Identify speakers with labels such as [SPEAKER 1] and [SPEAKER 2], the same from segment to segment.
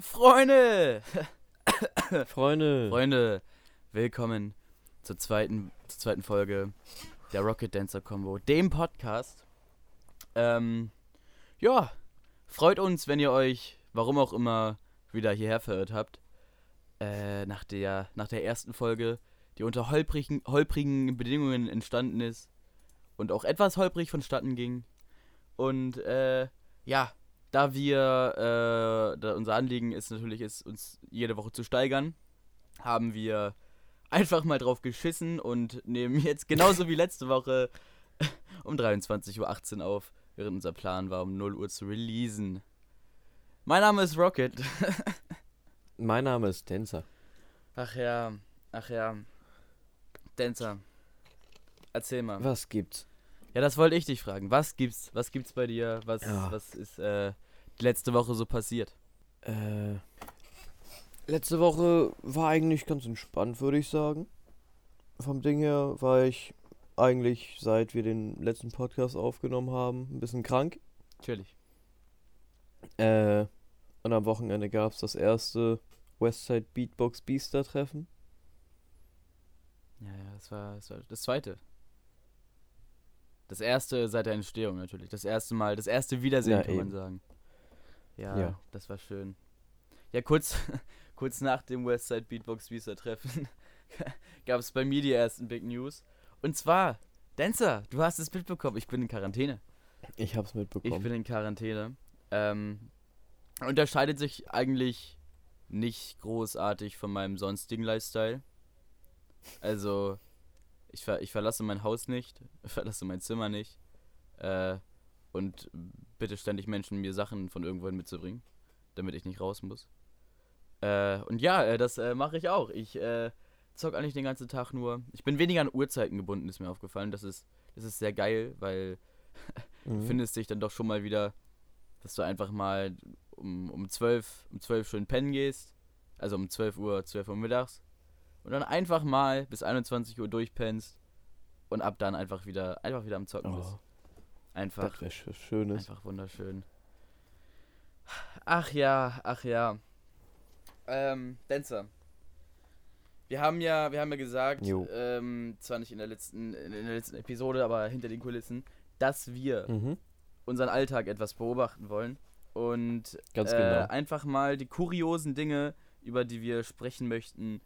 [SPEAKER 1] Freunde!
[SPEAKER 2] Freunde.
[SPEAKER 1] Freunde, willkommen zur zweiten, zur zweiten Folge der Rocket Dancer Combo, dem Podcast. Ähm, ja, freut uns, wenn ihr euch, warum auch immer, wieder hierher verirrt habt. Äh, nach der, nach der ersten Folge, die unter holprigen, holprigen Bedingungen entstanden ist und auch etwas holprig vonstatten ging. Und äh, ja, da wir, äh, da unser Anliegen ist natürlich, ist, uns jede Woche zu steigern, haben wir einfach mal drauf geschissen und nehmen jetzt genauso wie letzte Woche um 23.18 Uhr auf, während unser Plan war, um 0 Uhr zu releasen. Mein Name ist Rocket.
[SPEAKER 2] Mein Name ist Dancer.
[SPEAKER 1] Ach ja, ach ja. Dancer, erzähl mal.
[SPEAKER 2] Was gibt's?
[SPEAKER 1] Ja, das wollte ich dich fragen. Was gibt's? Was gibt's bei dir? Was,
[SPEAKER 2] Ja.
[SPEAKER 1] was ist äh, die letzte Woche so passiert?
[SPEAKER 2] Äh, letzte Woche war eigentlich ganz entspannt, würde ich sagen. Vom Ding her war ich eigentlich, seit wir den letzten Podcast aufgenommen haben, ein bisschen krank.
[SPEAKER 1] Natürlich.
[SPEAKER 2] Äh, und am Wochenende gab es das erste Westside Beatbox Beaster Treffen.
[SPEAKER 1] Ja, ja, das war, das war das zweite. Das erste seit der Entstehung natürlich. Das erste Mal, das erste Wiedersehen,
[SPEAKER 2] Ja,
[SPEAKER 1] kann man
[SPEAKER 2] eben.
[SPEAKER 1] sagen. Ja,
[SPEAKER 2] Ja.
[SPEAKER 1] das war schön. Ja, kurz, kurz nach dem Westside Beatbox Visa Treffen gab es bei mir die ersten Big News. Und zwar, Dancer, du hast es mitbekommen, ich bin in Quarantäne.
[SPEAKER 2] Ich hab's
[SPEAKER 1] Ich
[SPEAKER 2] mitbekommen.
[SPEAKER 1] bin in Quarantäne. Ähm, unterscheidet sich eigentlich nicht großartig von meinem sonstigen Lifestyle. Also, ich, ver ich verlasse mein Haus nicht, verlasse mein Zimmer nicht. Äh, und bitte ständig Menschen, mir Sachen von irgendwohin mitzubringen, damit ich nicht raus muss. Äh, und ja, äh, das äh, mache ich auch. Ich äh, zock eigentlich den ganzen Tag nur. Ich bin weniger an Uhrzeiten gebunden, ist mir aufgefallen. Das ist, das ist sehr geil, weil
[SPEAKER 2] Mhm.
[SPEAKER 1] findest dich dann doch schon mal wieder, dass du einfach mal um, um 12, um 12 schön pennen gehst. Also um 12 Uhr, 12 Uhr mittags. Und dann einfach mal bis 21 Uhr durchpennst. Und ab dann einfach wieder, einfach wieder am Zocken bist.
[SPEAKER 2] Oh,
[SPEAKER 1] Einfach,
[SPEAKER 2] das wäre sch schönes.
[SPEAKER 1] einfach wunderschön. Ach ja, ach ja. Ähm, Dancer. Wir haben ja, wir haben ja gesagt, ähm, zwar nicht in der letzten, in der letzten Episode, aber hinter den Kulissen, dass wir
[SPEAKER 2] Mhm.
[SPEAKER 1] unseren Alltag etwas beobachten wollen und äh,
[SPEAKER 2] genau.
[SPEAKER 1] einfach mal die kuriosen Dinge, über die wir sprechen möchten,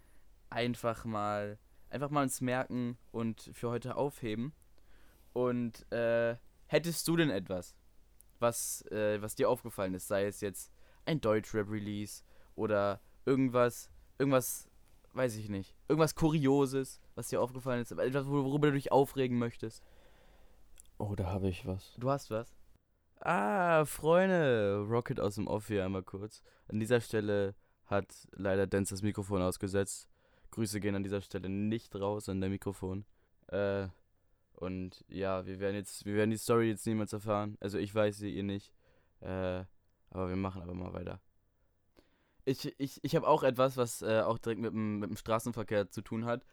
[SPEAKER 1] einfach mal einfach mal uns merken und für heute aufheben. Und äh, hättest du denn etwas, was äh, was dir aufgefallen ist, sei es jetzt ein Deutschrap-Release oder irgendwas, irgendwas, weiß ich nicht, irgendwas Kurioses, was dir aufgefallen ist, etwas, worüber du dich aufregen möchtest.
[SPEAKER 2] Oh, da habe ich was.
[SPEAKER 1] Du hast was? Ah, Freunde. Rocket aus dem Off hier einmal kurz. An dieser Stelle hat leider Dance das Mikrofon ausgesetzt. Grüße gehen an dieser Stelle nicht raus an der Mikrofon. Äh, und ja, wir werden jetzt, wir werden die Story jetzt niemals erfahren. Also ich weiß sie, ihr nicht. Äh, aber wir machen aber mal weiter. Ich, ich, ich habe auch etwas, was äh, auch direkt mit dem, mit dem Straßenverkehr zu tun hat.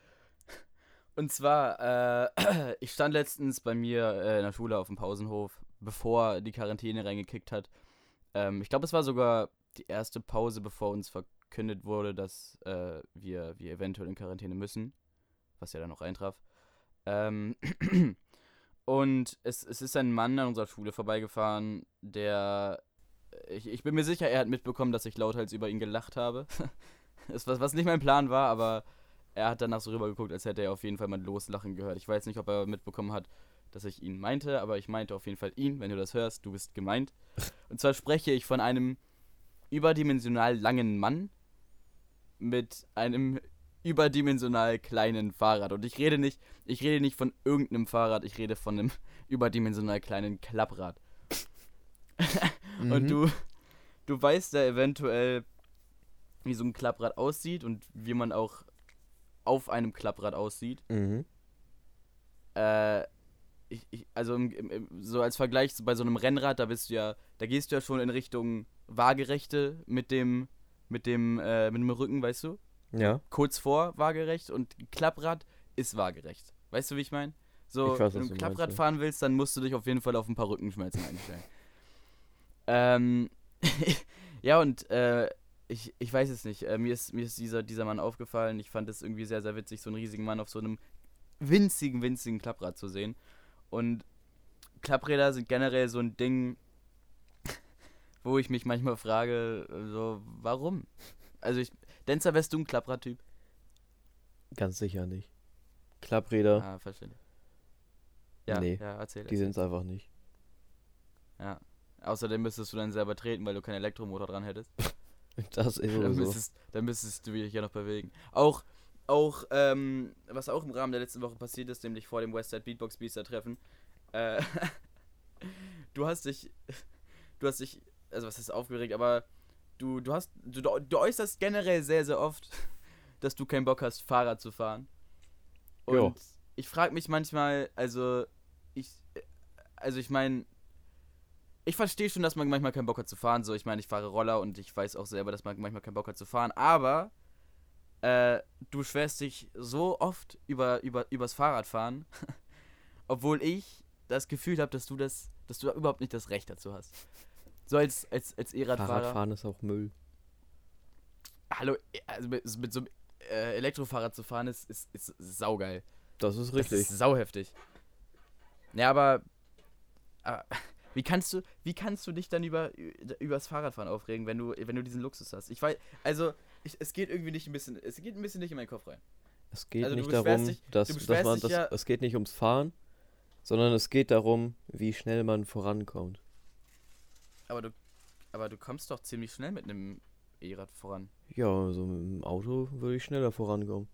[SPEAKER 1] Und zwar, äh, ich stand letztens bei mir äh, in der Schule auf dem Pausenhof, bevor die Quarantäne reingekickt hat. Ähm, ich glaube, es war sogar die erste Pause, bevor uns verkündet wurde, dass äh, wir, wir eventuell in Quarantäne müssen. Was ja dann auch eintraf. Ähm, und es, es ist ein Mann an unserer Schule vorbeigefahren, der. Ich, ich bin mir sicher, er hat mitbekommen, dass ich lauthals über ihn gelacht habe. das, was, was nicht mein Plan war, aber er hat danach so rübergeguckt, als hätte er auf jeden Fall mal loslachen gehört. Ich weiß nicht, ob er mitbekommen hat, dass ich ihn meinte, aber ich meinte auf jeden Fall ihn. Wenn du das hörst, du bist gemeint. Und zwar spreche ich von einem überdimensional langen Mann mit einem überdimensional kleinen Fahrrad. Und ich rede nicht, ich rede nicht von irgendeinem Fahrrad, ich rede von einem überdimensional kleinen Klapprad. Und
[SPEAKER 2] Mhm.
[SPEAKER 1] du, du weißt ja eventuell, wie so ein Klapprad aussieht und wie man auch auf einem Klapprad aussieht.
[SPEAKER 2] Mhm.
[SPEAKER 1] Äh, ich, ich, also im, im, so als Vergleich bei so einem Rennrad, da bist du ja, da gehst du ja schon in Richtung waagerechte mit dem, mit dem, äh, mit dem Rücken, weißt du?
[SPEAKER 2] Ja.
[SPEAKER 1] Kurz vor waagerecht und Klapprad ist waagerecht. Weißt du, wie ich meine? So,
[SPEAKER 2] Ich weiß,
[SPEAKER 1] wenn du Klapprad
[SPEAKER 2] meinst,
[SPEAKER 1] fahren willst, dann musst du dich auf jeden Fall auf ein paar Rückenschmerzen einstellen. ähm, ja, und äh, ich, ich weiß es nicht. Äh, mir ist, mir ist dieser, dieser Mann aufgefallen. Ich fand es irgendwie sehr, sehr witzig, so einen riesigen Mann auf so einem winzigen, winzigen Klapprad zu sehen. Und Klappräder sind generell so ein Ding, wo ich mich manchmal frage, so, warum? Also ich, Denzer, wärst du ein Klappradtyp?
[SPEAKER 2] Ganz sicher nicht. Klappräder,
[SPEAKER 1] Ah, verstehe. Ja,
[SPEAKER 2] Nee,
[SPEAKER 1] ja, erzähl.
[SPEAKER 2] die sind es einfach nicht.
[SPEAKER 1] Ja. Außerdem müsstest du dann selber treten, weil du keinen Elektromotor dran hättest.
[SPEAKER 2] Das ist
[SPEAKER 1] Dann müsstest, dann müsstest du dich ja noch bewegen. Auch, auch, ähm, was auch im Rahmen der letzten Woche passiert ist, nämlich vor dem Westside Beatbox Beaster Treffen, äh, du hast dich, du hast dich, also was ist aufgeregt, aber du, du hast, du, du äußerst generell sehr, sehr oft, dass du keinen Bock hast, Fahrrad zu fahren. Und
[SPEAKER 2] Jo.
[SPEAKER 1] ich frage mich manchmal, also, ich, also ich meine, ich verstehe schon, dass man manchmal keinen Bock hat zu fahren. So, ich meine, ich fahre Roller und ich weiß auch selber, dass man manchmal keinen Bock hat zu fahren. Aber äh, du beschwerst dich so oft über, über übers Fahrradfahren, obwohl ich das Gefühl habe, dass du das, dass du überhaupt nicht das Recht dazu hast. So als als als E-Radfahrer.
[SPEAKER 2] Fahrradfahren ist auch Müll.
[SPEAKER 1] Hallo, also mit, mit so einem äh, Elektrofahrrad zu fahren ist, ist, ist saugeil.
[SPEAKER 2] Das ist
[SPEAKER 1] Das
[SPEAKER 2] richtig.
[SPEAKER 1] ist sauheftig. Ja, aber, aber wie kannst du, wie kannst du dich dann über übers Fahrradfahren aufregen, wenn du, wenn du diesen Luxus hast? Ich weiß, also ich, es geht irgendwie nicht ein bisschen, es geht ein bisschen nicht in meinen Kopf rein.
[SPEAKER 2] Es geht
[SPEAKER 1] Also
[SPEAKER 2] nicht darum,
[SPEAKER 1] dich-
[SPEAKER 2] dass, dass man das,
[SPEAKER 1] ja-
[SPEAKER 2] es geht nicht ums Fahren, sondern es geht darum, wie schnell man vorankommt.
[SPEAKER 1] Aber du, aber du kommst doch ziemlich schnell mit einem E-Rad voran.
[SPEAKER 2] Ja, also mit dem Auto würde ich schneller vorankommen.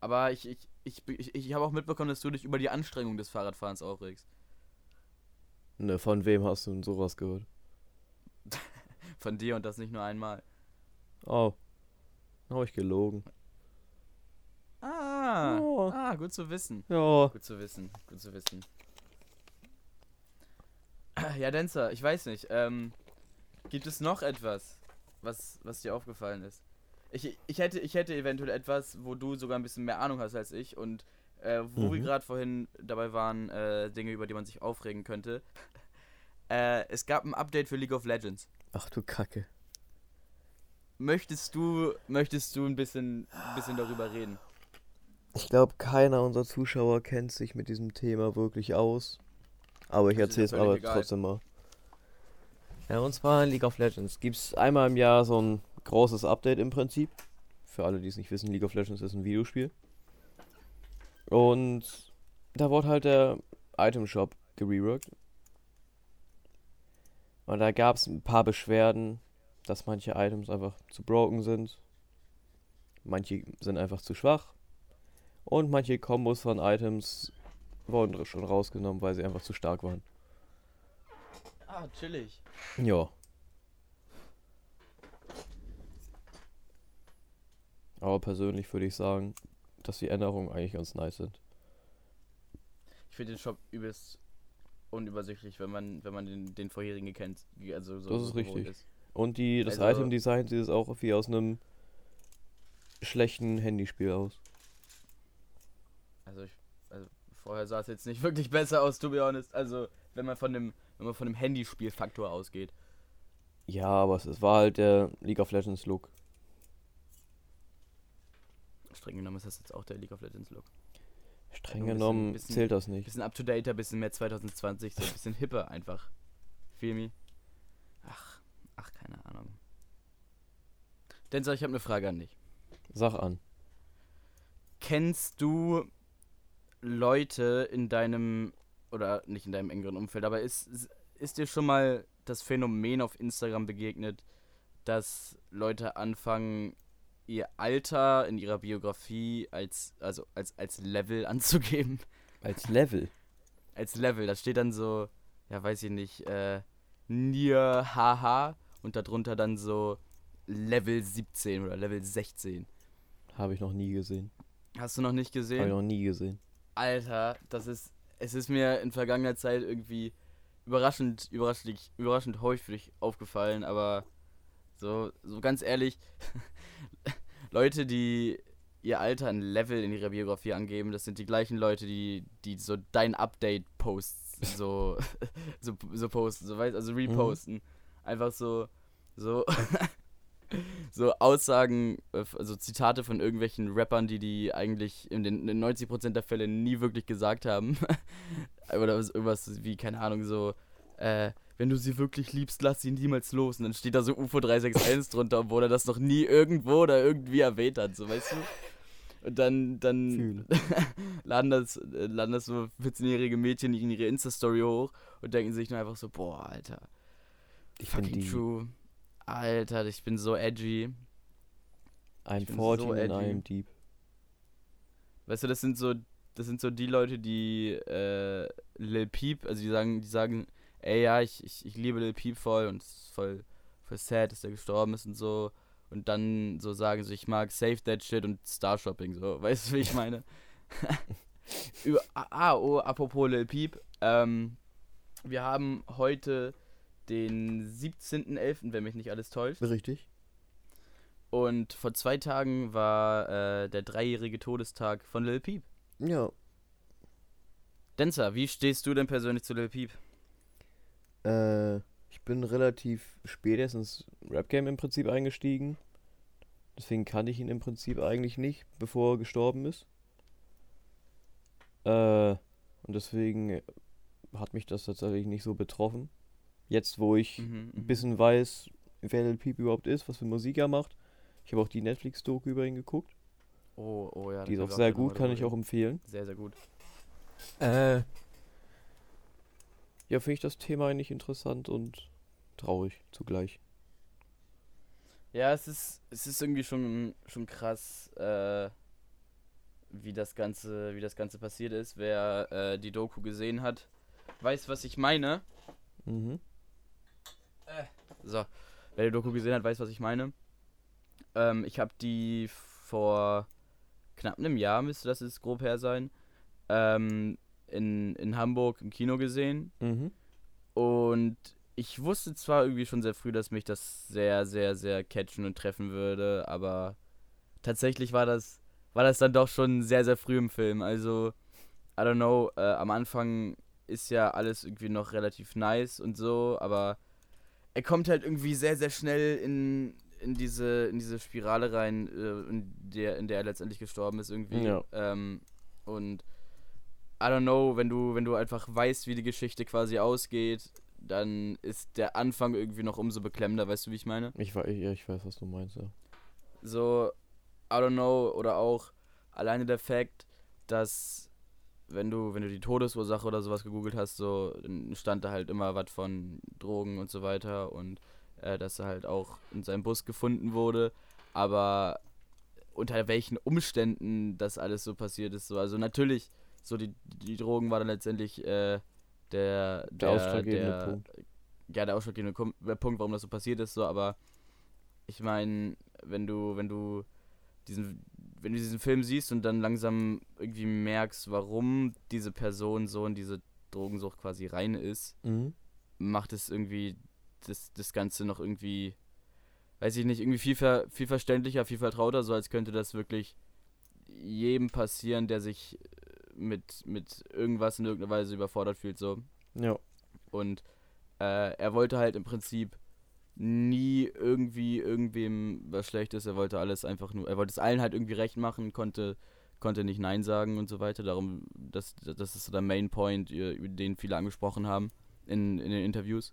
[SPEAKER 1] Aber ich, ich, ich, ich, ich habe auch mitbekommen, dass du dich über die Anstrengung des Fahrradfahrens aufregst.
[SPEAKER 2] Ne, von wem hast du denn sowas gehört?
[SPEAKER 1] Von dir und das nicht nur einmal.
[SPEAKER 2] Oh. Habe ich gelogen.
[SPEAKER 1] Ah,
[SPEAKER 2] Oh.
[SPEAKER 1] ah, gut zu wissen.
[SPEAKER 2] Ja.
[SPEAKER 1] Gut zu wissen, gut zu wissen. Ja, Denzer, ich weiß nicht. Ähm, gibt es noch etwas, was, was dir aufgefallen ist? Ich, ich, hätte, ich hätte eventuell etwas, wo du sogar ein bisschen mehr Ahnung hast als ich und äh, wo wir
[SPEAKER 2] Mhm.
[SPEAKER 1] gerade vorhin dabei waren, äh, Dinge, über die man sich aufregen könnte. Äh, es gab ein Update für League of Legends.
[SPEAKER 2] Ach du Kacke.
[SPEAKER 1] Möchtest du, möchtest du ein bisschen, ein bisschen darüber reden?
[SPEAKER 2] Ich glaube, keiner unserer Zuschauer kennt sich mit diesem Thema wirklich aus. Aber ich erzähle es aber
[SPEAKER 1] egal.
[SPEAKER 2] trotzdem mal. Ja, und zwar in League of Legends gibt es einmal im Jahr so ein großes Update im Prinzip. Für alle, die es nicht wissen, League of Legends ist ein Videospiel. Und da wurde halt der Item Shop gereworked. Und da gab es ein paar Beschwerden, dass manche Items einfach zu broken sind. Manche sind einfach zu schwach. Und manche Kombos von Items wurden schon rausgenommen, weil sie einfach zu stark waren.
[SPEAKER 1] Ah, chillig.
[SPEAKER 2] Ja. Aber persönlich würde ich sagen, dass die Änderungen eigentlich ganz nice sind.
[SPEAKER 1] Ich finde den Shop übelst unübersichtlich, wenn man, wenn man den, den vorherigen kennt. Also so
[SPEAKER 2] Das ist richtig.
[SPEAKER 1] Ist.
[SPEAKER 2] Und die, das
[SPEAKER 1] Also-
[SPEAKER 2] Item-Design sieht es auch wie aus einem schlechten Handyspiel aus.
[SPEAKER 1] Also, ich, also vorher sah es jetzt nicht wirklich besser aus, to be honest. Also, wenn man von dem, wenn man von dem Handyspielfaktor ausgeht.
[SPEAKER 2] Ja, aber es, war halt der League of Legends Look.
[SPEAKER 1] Streng genommen ist das jetzt auch der League of Legends Look.
[SPEAKER 2] Streng
[SPEAKER 1] Ein bisschen-
[SPEAKER 2] genommen
[SPEAKER 1] bisschen-
[SPEAKER 2] zählt das nicht.
[SPEAKER 1] Bisschen up to date, bisschen mehr 2020, so ein bisschen hipper einfach. Feel me? Ach, ach, keine Ahnung. Denzer, ich habe eine Frage an dich.
[SPEAKER 2] Sag an.
[SPEAKER 1] Kennst du Leute in deinem, oder nicht in deinem engeren Umfeld, aber ist, ist dir schon mal das Phänomen auf Instagram begegnet, dass Leute anfangen, ihr Alter in ihrer Biografie als, also als, als Level anzugeben?
[SPEAKER 2] Als Level.
[SPEAKER 1] Als Level, da steht dann so, ja weiß ich nicht, äh, Nier HH und darunter dann so Level 17 oder Level 16.
[SPEAKER 2] Habe ich noch nie gesehen.
[SPEAKER 1] Hast du noch nicht gesehen?
[SPEAKER 2] Habe ich noch nie gesehen.
[SPEAKER 1] Alter, das ist. Es ist mir in vergangener Zeit irgendwie überraschend, überraschend, überraschend häufig aufgefallen, aber so, so ganz ehrlich, Leute, die ihr Alter ein Level in ihrer Biografie angeben, das sind die gleichen Leute, die, die so dein Update-Posts so, so, so posten, so weißt, also reposten. Einfach so, So, so Aussagen, äh, also Zitate von irgendwelchen Rappern, die die eigentlich in den in 90% der Fälle nie wirklich gesagt haben. Oder irgendwas wie, keine Ahnung, so, äh, wenn du sie wirklich liebst, lass sie niemals los. Und dann steht da so UFO 361 drunter, obwohl er das noch nie irgendwo oder irgendwie erwähnt hat, so weißt du? Und dann, dann laden, das, äh, laden das so 14-jährige Mädchen in ihre Insta-Story hoch und denken sich nur einfach so, boah, Alter.
[SPEAKER 2] Ich
[SPEAKER 1] fucking
[SPEAKER 2] die
[SPEAKER 1] true. Alter, ich bin so edgy.
[SPEAKER 2] Ein
[SPEAKER 1] Ich bin
[SPEAKER 2] 14
[SPEAKER 1] so
[SPEAKER 2] in
[SPEAKER 1] edgy.
[SPEAKER 2] einem Dieb.
[SPEAKER 1] Weißt du, das sind so, das sind so die Leute, die äh, Lil Peep, also die sagen, die sagen, ey ja, ich, ich, ich liebe Lil Peep voll und es ist voll, voll sad, dass der gestorben ist und so. Und dann so sagen so, ich mag Save That Shit und Star Shopping, so. Weißt du, wie ich meine? Über, ah, oh, apropos Lil Peep. Ähm, wir haben heute den 17.11., wenn mich nicht alles täuscht.
[SPEAKER 2] Richtig.
[SPEAKER 1] Und vor zwei Tagen war äh, der dreijährige Todestag von Lil Peep.
[SPEAKER 2] Ja.
[SPEAKER 1] Denzer, wie stehst du denn persönlich zu Lil Peep?
[SPEAKER 2] Äh, ich bin relativ spät erst ins Rap-Game im Prinzip eingestiegen. Deswegen kannte ich ihn im Prinzip eigentlich nicht, bevor er gestorben ist. Äh, und deswegen hat mich das tatsächlich nicht so betroffen. Jetzt, wo ich
[SPEAKER 1] Mhm,
[SPEAKER 2] ein bisschen weiß, wer Lil Peep überhaupt ist, was für Musik er macht. Ich habe auch die Netflix-Doku über ihn geguckt.
[SPEAKER 1] Oh, oh ja.
[SPEAKER 2] Die ist auch sehr gut, kann ich auch empfehlen.
[SPEAKER 1] Sehr, sehr gut.
[SPEAKER 2] Äh. Ja, finde ich das Thema eigentlich interessant und traurig zugleich.
[SPEAKER 1] Ja, es ist, es ist irgendwie schon, schon krass, äh, wie das Ganze, wie das Ganze passiert ist. Wer äh, die Doku gesehen hat, weiß, was ich meine.
[SPEAKER 2] Mhm.
[SPEAKER 1] So, wer die Doku gesehen hat, weiß, was ich meine. Ähm, ich habe die vor knapp einem Jahr, müsste das jetzt grob her sein, ähm, in, in Hamburg im Kino gesehen.
[SPEAKER 2] Mhm.
[SPEAKER 1] Und ich wusste zwar irgendwie schon sehr früh, dass mich das sehr, sehr, sehr catchen und treffen würde, aber tatsächlich war das, war das dann doch schon sehr, sehr früh im Film. Also, I don't know, äh, am Anfang ist ja alles irgendwie noch relativ nice und so, aber er kommt halt irgendwie sehr, sehr schnell in, in, diese, in diese Spirale rein, äh, in, der, in der er letztendlich gestorben ist irgendwie.
[SPEAKER 2] Ja.
[SPEAKER 1] Ähm, und I don't know, wenn du, wenn du einfach weißt, wie die Geschichte quasi ausgeht, dann ist der Anfang irgendwie noch umso beklemmender, weißt du, wie ich meine?
[SPEAKER 2] Ich, ja, ich weiß, was du meinst, ja.
[SPEAKER 1] So, I don't know, oder auch alleine der Fakt, dass wenn du, wenn du die Todesursache oder sowas gegoogelt hast, so, stand da halt immer was von Drogen und so weiter und äh, dass er halt auch in seinem Bus gefunden wurde, aber unter welchen Umständen das alles so passiert ist, so, also natürlich, so die, die Drogen war dann letztendlich äh, der,
[SPEAKER 2] Der ausschlaggebende
[SPEAKER 1] der,
[SPEAKER 2] Punkt.
[SPEAKER 1] ja, der ausschlaggebende Punkt, warum das so passiert ist, so, aber ich meine, wenn du, wenn du diesen, wenn du diesen Film siehst und dann langsam irgendwie merkst, warum diese Person so in diese Drogensucht quasi rein ist,
[SPEAKER 2] Mhm.
[SPEAKER 1] macht es irgendwie das, das Ganze noch irgendwie, weiß ich nicht, irgendwie viel, ver, viel verständlicher, viel vertrauter, so als könnte das wirklich jedem passieren, der sich äh, mit, mit irgendwas in irgendeiner Weise überfordert fühlt, so.
[SPEAKER 2] Ja.
[SPEAKER 1] Und äh, er wollte halt im Prinzip nie irgendwie irgendwem was Schlechtes. Er wollte alles einfach nur, er wollte es allen halt irgendwie recht machen, konnte, konnte nicht Nein sagen und so weiter. Darum, das, das ist so der Main Point, den viele angesprochen haben in, in den Interviews.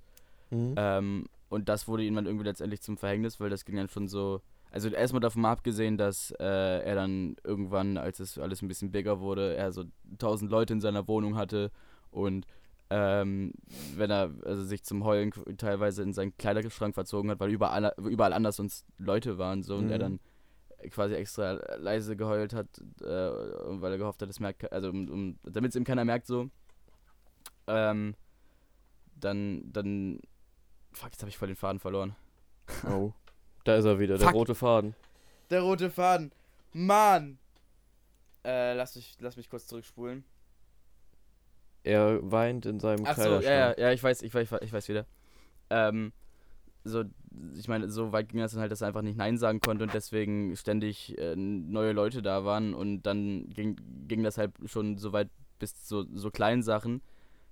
[SPEAKER 2] Mhm.
[SPEAKER 1] Ähm, und das wurde ihm dann irgendwie letztendlich zum Verhängnis, weil das ging dann schon so. Also erstmal davon mal abgesehen, dass äh, er dann irgendwann, als es alles ein bisschen bigger wurde, er so tausend Leute in seiner Wohnung hatte und ähm, wenn er also sich zum Heulen teilweise in seinen Kleiderschrank verzogen hat, weil überall, überall anders sonst Leute waren so und er
[SPEAKER 2] Mhm.
[SPEAKER 1] dann quasi extra leise geheult hat, äh, weil er gehofft hat, es merkt, also um, um, damit es ihm keiner merkt so. Ähm, dann, dann, fuck, jetzt habe ich voll den Faden verloren.
[SPEAKER 2] Oh. Da ist er wieder, der
[SPEAKER 1] Fuck.
[SPEAKER 2] rote Faden.
[SPEAKER 1] Der rote Faden. Mann! Äh, lass mich, lass mich kurz zurückspulen.
[SPEAKER 2] Er weint in seinem
[SPEAKER 1] Ach so, ja, ja, ich weiß, ich weiß, ich weiß, wieder. Ähm, so, ich meine, so weit ging das dann halt, dass er einfach nicht Nein sagen konnte und deswegen ständig äh, neue Leute da waren und dann ging, ging das halt schon so weit bis zu so kleinen Sachen,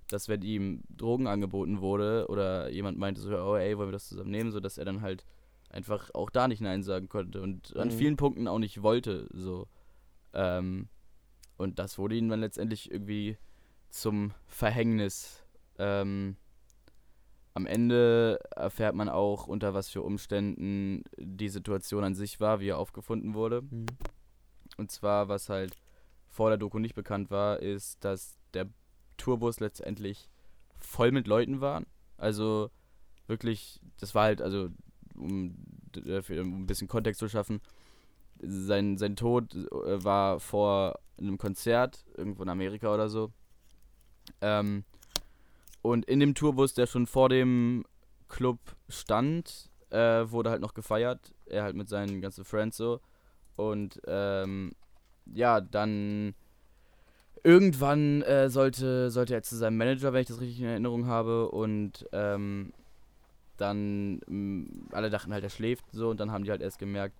[SPEAKER 1] dass wenn ihm Drogen angeboten wurde oder jemand meinte so, oh ey, wollen wir das zusammen nehmen, so dass er dann halt einfach auch da nicht Nein sagen konnte und an
[SPEAKER 2] Mhm.
[SPEAKER 1] vielen Punkten auch nicht wollte, so. Ähm, und das wurde ihm dann letztendlich irgendwie zum Verhängnis. Ähm, am Ende erfährt man auch, unter was für Umständen die Situation an sich war, wie er aufgefunden wurde.
[SPEAKER 2] Mhm.
[SPEAKER 1] Und zwar, was halt vor der Doku nicht bekannt war, ist, dass der Tourbus letztendlich voll mit Leuten war. Also wirklich, das war halt, also um, für- um ein bisschen Kontext zu schaffen, sein, sein Tod äh, war vor einem Konzert, irgendwo in Amerika oder so. Ähm, und in dem Tourbus, der schon vor dem Club stand, äh, wurde halt noch gefeiert. Er halt mit seinen ganzen Friends so. Und ähm, ja, dann irgendwann äh, sollte, sollte er zu seinem Manager, wenn ich das richtig in Erinnerung habe. Und ähm, dann, mh, alle dachten halt, er schläft so. Und dann haben die halt erst gemerkt,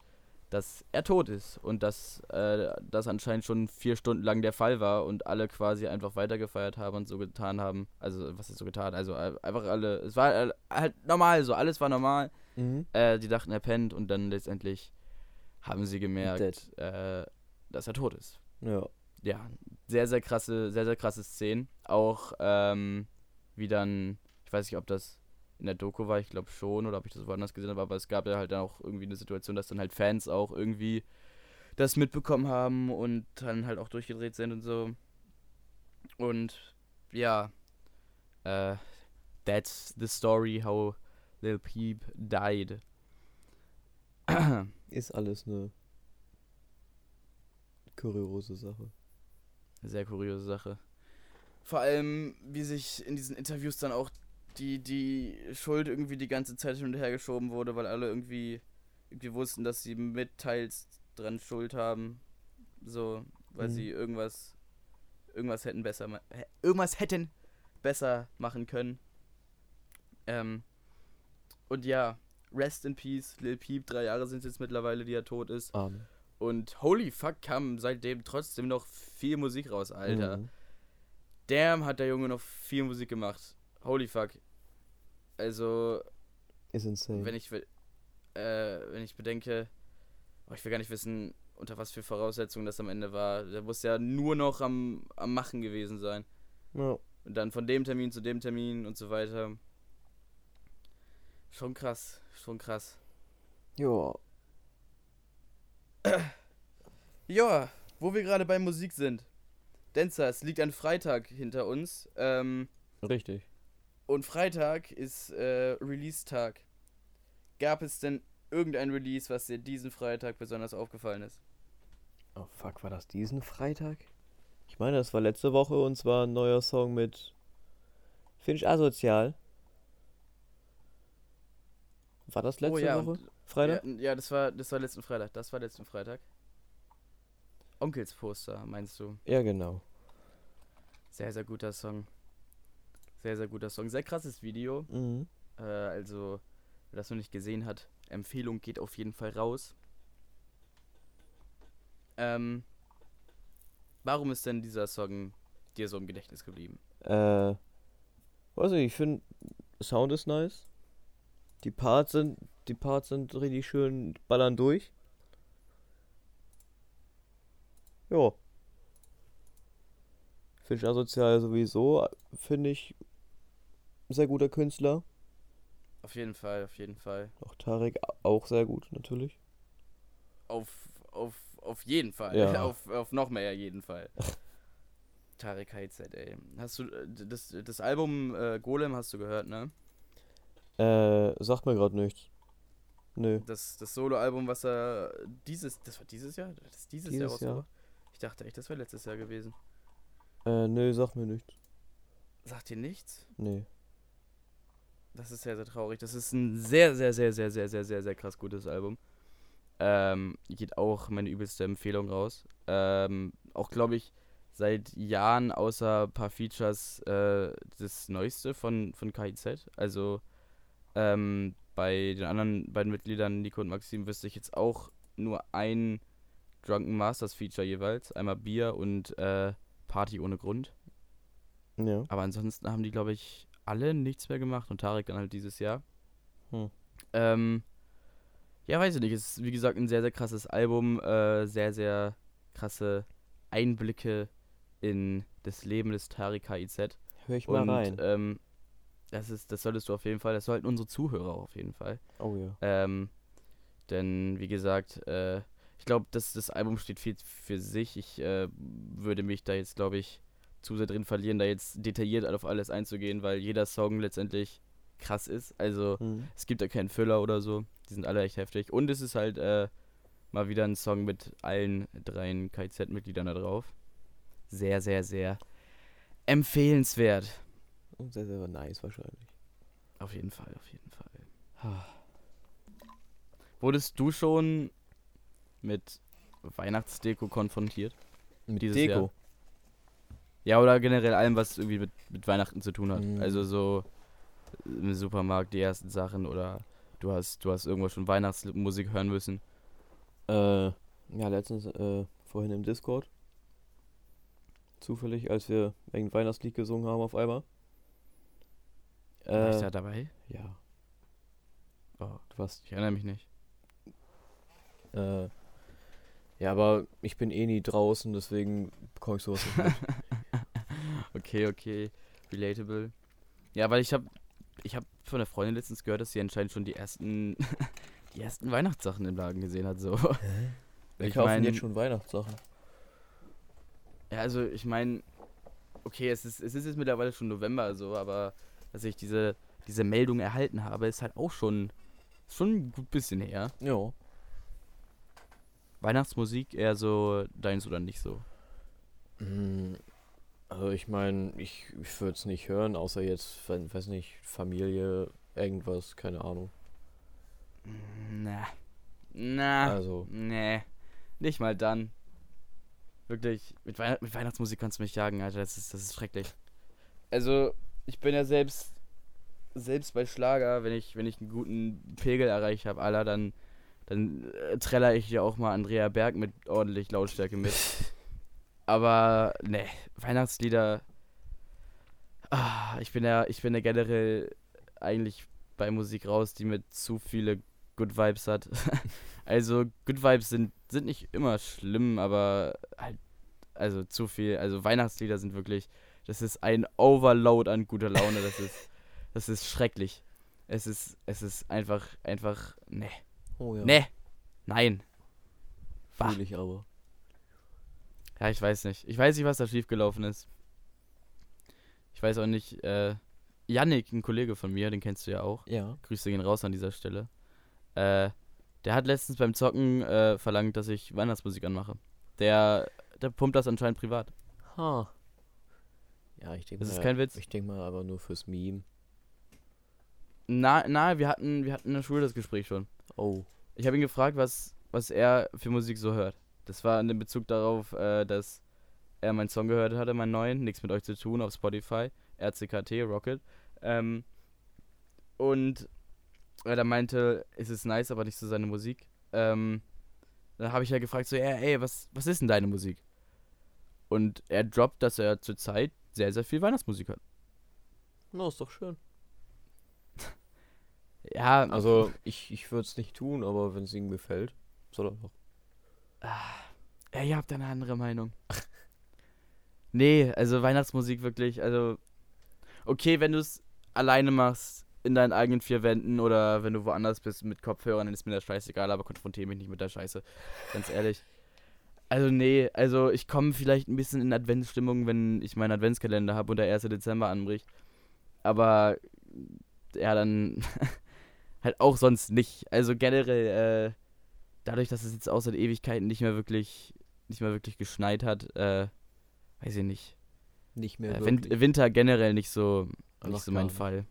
[SPEAKER 1] dass er tot ist. Und dass äh, das anscheinend schon vier Stunden lang der Fall war. Und alle quasi einfach weitergefeiert haben und so getan haben. Also, was ist so getan? Also, äh, einfach alle, es war äh, halt normal so. Alles war normal.
[SPEAKER 2] Mhm.
[SPEAKER 1] Äh, die dachten, er pennt. Und dann letztendlich haben sie gemerkt, äh, dass er tot ist
[SPEAKER 2] Ja.
[SPEAKER 1] ja, sehr, sehr krasse, sehr, sehr krasse Szenen. Auch ähm, wie dann, ich weiß nicht, ob das in der Doku war, ich glaube schon, oder ob ich das woanders gesehen habe, aber es gab ja halt dann auch irgendwie eine Situation, dass dann halt Fans auch irgendwie das mitbekommen haben und dann halt auch durchgedreht sind und so. Und ja, äh, that's the story how Lil Peep died.
[SPEAKER 2] Ist alles eine kuriose Sache.
[SPEAKER 1] Sehr kuriose Sache. Vor allem, wie sich in diesen Interviews dann auch die, die Schuld irgendwie die ganze Zeit hin und her geschoben wurde, weil alle irgendwie, irgendwie wussten, dass sie mit teils dran Schuld haben. So, weil
[SPEAKER 2] Mhm.
[SPEAKER 1] sie irgendwas, irgendwas hätten besser, irgendwas hätten besser machen können. Ähm, und ja, rest in peace, Lil Peep, drei Jahre sind es jetzt mittlerweile, die er tot ist.
[SPEAKER 2] Amen.
[SPEAKER 1] Und holy fuck, kam seitdem trotzdem noch viel Musik raus, Alter.
[SPEAKER 2] Mhm.
[SPEAKER 1] Damn, hat der Junge noch viel Musik gemacht. Holy fuck. Also,
[SPEAKER 2] Ist insane.
[SPEAKER 1] wenn ich äh, wenn ich bedenke, oh, ich will gar nicht wissen, unter was für Voraussetzungen das am Ende war. Der muss ja nur noch am, am Machen gewesen sein.
[SPEAKER 2] ja.
[SPEAKER 1] Und dann von dem Termin zu dem Termin und so weiter. Schon krass, schon krass.
[SPEAKER 2] ja.
[SPEAKER 1] Ja, wo wir gerade bei Musik sind. Dancer, es liegt ein Freitag hinter uns. Ähm,
[SPEAKER 2] Richtig.
[SPEAKER 1] Und Freitag ist äh, Release-Tag. Gab es denn irgendein Release, was dir diesen Freitag besonders aufgefallen ist?
[SPEAKER 2] Oh fuck, war das diesen Freitag? Ich meine, das war letzte Woche und zwar ein neuer Song mit Finch Asozial. War das letzte
[SPEAKER 1] oh ja,
[SPEAKER 2] Woche?
[SPEAKER 1] und-
[SPEAKER 2] Freitag?
[SPEAKER 1] Ja, ja, das war das war letzten Freitag. Das war letzten Freitag. Onkelsposter, meinst du?
[SPEAKER 2] Ja, genau.
[SPEAKER 1] Sehr, sehr guter Song. Sehr, sehr guter Song. Sehr krasses Video.
[SPEAKER 2] Mhm.
[SPEAKER 1] Äh, also, wer das noch nicht gesehen hat, Empfehlung geht auf jeden Fall raus. Ähm, warum ist denn dieser Song dir so im Gedächtnis geblieben?
[SPEAKER 2] Äh, weiß nicht, ich finde, Sound ist nice. Die Parts sind, die Parts sind richtig schön, ballern durch. Ja. Finch Asozial sowieso, finde ich, sehr guter Künstler.
[SPEAKER 1] Auf jeden Fall, auf jeden Fall.
[SPEAKER 2] Auch Tarek auch sehr gut, natürlich.
[SPEAKER 1] Auf, auf, auf jeden Fall.
[SPEAKER 2] Ja.
[SPEAKER 1] Auf, auf noch mehr jeden Fall. Tarek Heizet, ey. Hast du äh, das, das Album äh, Golem hast du gehört, ne?
[SPEAKER 2] Äh, sagt mir gerade nichts. Nö.
[SPEAKER 1] Das, das Solo-Album, was er dieses, das war dieses Jahr? Das ist dieses, Jahr
[SPEAKER 2] Dieses
[SPEAKER 1] rausgebracht?
[SPEAKER 2] Jahr.
[SPEAKER 1] Ich dachte echt, das wäre letztes Jahr gewesen.
[SPEAKER 2] Äh, nö, sagt mir nichts.
[SPEAKER 1] Sagt dir nichts?
[SPEAKER 2] Nee.
[SPEAKER 1] Das ist sehr, sehr traurig. Das ist ein sehr, sehr, sehr, sehr, sehr, sehr, sehr, sehr krass gutes Album. Ähm, geht auch meine übelste Empfehlung raus. Ähm, auch, glaube ich, seit Jahren außer ein paar Features äh, das Neueste von, von KIZ. Also ähm, bei den anderen beiden Mitgliedern, Nico und Maxim, wüsste ich jetzt auch nur ein Drunken Masters Feature jeweils. Einmal Bier und äh, Party ohne Grund.
[SPEAKER 2] Ja.
[SPEAKER 1] Aber ansonsten haben die, glaube ich, alle nichts mehr gemacht und Tarek dann halt dieses Jahr.
[SPEAKER 2] Hm.
[SPEAKER 1] Ähm, ja, weiß ich nicht. Es ist, wie gesagt, ein sehr, sehr krasses Album. Äh, sehr, sehr krasse Einblicke in das Leben des Tarek KIZ.
[SPEAKER 2] Hör ich mal
[SPEAKER 1] Und
[SPEAKER 2] rein.
[SPEAKER 1] ähm, das, ist, das solltest du auf jeden Fall, das sollten unsere Zuhörer auf jeden Fall.
[SPEAKER 2] oh ja.
[SPEAKER 1] Ähm, denn, wie gesagt, äh, ich glaube, das, das Album steht viel für sich. Ich äh, würde mich da jetzt, glaube ich, zu sehr drin verlieren, da jetzt detailliert auf alles einzugehen, weil jeder Song letztendlich krass ist. Also,
[SPEAKER 2] Hm.
[SPEAKER 1] es gibt da keinen Füller oder so. Die sind alle echt heftig. Und es ist halt äh, mal wieder ein Song mit allen dreien KZ-Mitgliedern da drauf. Sehr, sehr, sehr empfehlenswert.
[SPEAKER 2] Und sehr, sehr nice wahrscheinlich.
[SPEAKER 1] Auf jeden Fall, auf jeden Fall. Wurdest du schon mit Weihnachtsdeko konfrontiert?
[SPEAKER 2] Mit
[SPEAKER 1] Dieses
[SPEAKER 2] Deko.
[SPEAKER 1] Jahr. Ja, oder generell allem, was irgendwie mit, mit Weihnachten zu tun hat.
[SPEAKER 2] Mhm.
[SPEAKER 1] Also so im Supermarkt die ersten Sachen oder du hast, du hast irgendwo schon Weihnachtsmusik hören müssen.
[SPEAKER 2] Äh, ja, letztens, äh, vorhin im Discord. Zufällig, als wir wegen Weihnachtslied gesungen haben auf einmal.
[SPEAKER 1] War ich
[SPEAKER 2] Äh,
[SPEAKER 1] da dabei?
[SPEAKER 2] ja,
[SPEAKER 1] Oh,
[SPEAKER 2] du warst.
[SPEAKER 1] ich erinnere mich nicht.
[SPEAKER 2] Äh, ja, aber ich bin eh nie draußen, deswegen bekomme ich sowas nicht mit.
[SPEAKER 1] okay, okay. Relatable. Ja, weil ich habe ich hab von der Freundin letztens gehört, dass sie anscheinend schon die ersten die ersten Weihnachtssachen im Laden gesehen hat. So.
[SPEAKER 2] Wir
[SPEAKER 1] Ich
[SPEAKER 2] kaufen
[SPEAKER 1] mein-
[SPEAKER 2] jetzt schon Weihnachtssachen.
[SPEAKER 1] Ja, also ich meine, okay, es ist, es ist jetzt mittlerweile schon November so, aber dass ich diese, diese Meldung erhalten habe, ist halt auch schon, schon ein gut bisschen her.
[SPEAKER 2] Ja.
[SPEAKER 1] Weihnachtsmusik eher so deins oder nicht so?
[SPEAKER 2] Mm, Also ich meine, ich, ich würde es nicht hören, außer jetzt, wenn, weiß nicht, Familie, irgendwas, keine Ahnung.
[SPEAKER 1] Na. Na.
[SPEAKER 2] Also,
[SPEAKER 1] Nee. Nicht mal dann. Wirklich, mit, Weihn mit Weihnachtsmusik kannst du mich jagen, Alter. Das ist, das ist schrecklich. Also, ich bin ja selbst selbst bei Schlager, wenn ich, wenn ich einen guten Pegel erreicht habe, Alter, dann, dann äh, treller ich ja auch mal Andrea Berg mit ordentlich Lautstärke mit. Aber, ne, Weihnachtslieder. Ah, ich bin ja, ich bin ja generell eigentlich bei Musik raus, die mit zu viele Good Vibes hat. also, Good Vibes sind, sind nicht immer schlimm, aber halt, also zu viel. Also, Weihnachtslieder sind wirklich, das ist ein Overload an guter Laune. Das ist, das ist schrecklich. Es ist, es ist einfach, einfach, ne,
[SPEAKER 2] oh ja.
[SPEAKER 1] ne, nein.
[SPEAKER 2] Fühl ich aber.
[SPEAKER 1] Ja, ich weiß nicht. Ich weiß nicht, was da schiefgelaufen ist. Ich weiß auch nicht, äh, Yannick, ein Kollege von mir, den kennst du ja auch.
[SPEAKER 2] Ja.
[SPEAKER 1] Grüße gehen raus an dieser Stelle. Äh, der hat letztens beim Zocken äh, verlangt, dass ich Weihnachtsmusik anmache. Der, der pumpt das anscheinend privat.
[SPEAKER 2] Ha. Ja, ich denke
[SPEAKER 1] Das
[SPEAKER 2] mal.
[SPEAKER 1] ist kein Witz.
[SPEAKER 2] Ich denke mal aber nur fürs Meme.
[SPEAKER 1] Na, na, wir hatten, wir hatten in der Schule das Gespräch schon.
[SPEAKER 2] Oh.
[SPEAKER 1] Ich habe ihn gefragt, was, was er für Musik so hört. Das war in Bezug darauf, äh, dass er meinen Song gehört hatte, meinen neuen, nichts mit euch zu tun, auf Spotify, RCKT, Rocket. Ähm, und er meinte, es ist nice, aber nicht so seine Musik. Ähm, dann habe ich ja gefragt, so, ey, ey, was, was ist denn deine Musik? Und er droppt, dass er zurzeit sehr, sehr viel Weihnachtsmusik hört.
[SPEAKER 2] Na, ist doch schön.
[SPEAKER 1] Ja,
[SPEAKER 2] Also, ich, ich würde es nicht tun, aber wenn es ihm gefällt, soll er doch.
[SPEAKER 1] Ja, ihr habt eine andere Meinung. nee, also Weihnachtsmusik wirklich, also. Okay, wenn du es alleine machst, in deinen eigenen vier Wänden oder wenn du woanders bist mit Kopfhörern, dann ist mir das scheißegal, aber konfrontiere mich nicht mit der Scheiße. Ganz ehrlich. Also, nee, also ich komme vielleicht ein bisschen in Adventsstimmung, wenn ich meinen Adventskalender habe und der 1. Dezember anbricht. Aber ja, dann halt auch sonst nicht. Also generell, äh, dadurch, dass es jetzt seit Ewigkeiten nicht mehr wirklich, nicht mehr wirklich geschneit hat, äh, weiß ich nicht.
[SPEAKER 2] Nicht mehr
[SPEAKER 1] Äh. Win Winter generell nicht so, nicht so mein
[SPEAKER 2] nicht.
[SPEAKER 1] Fall.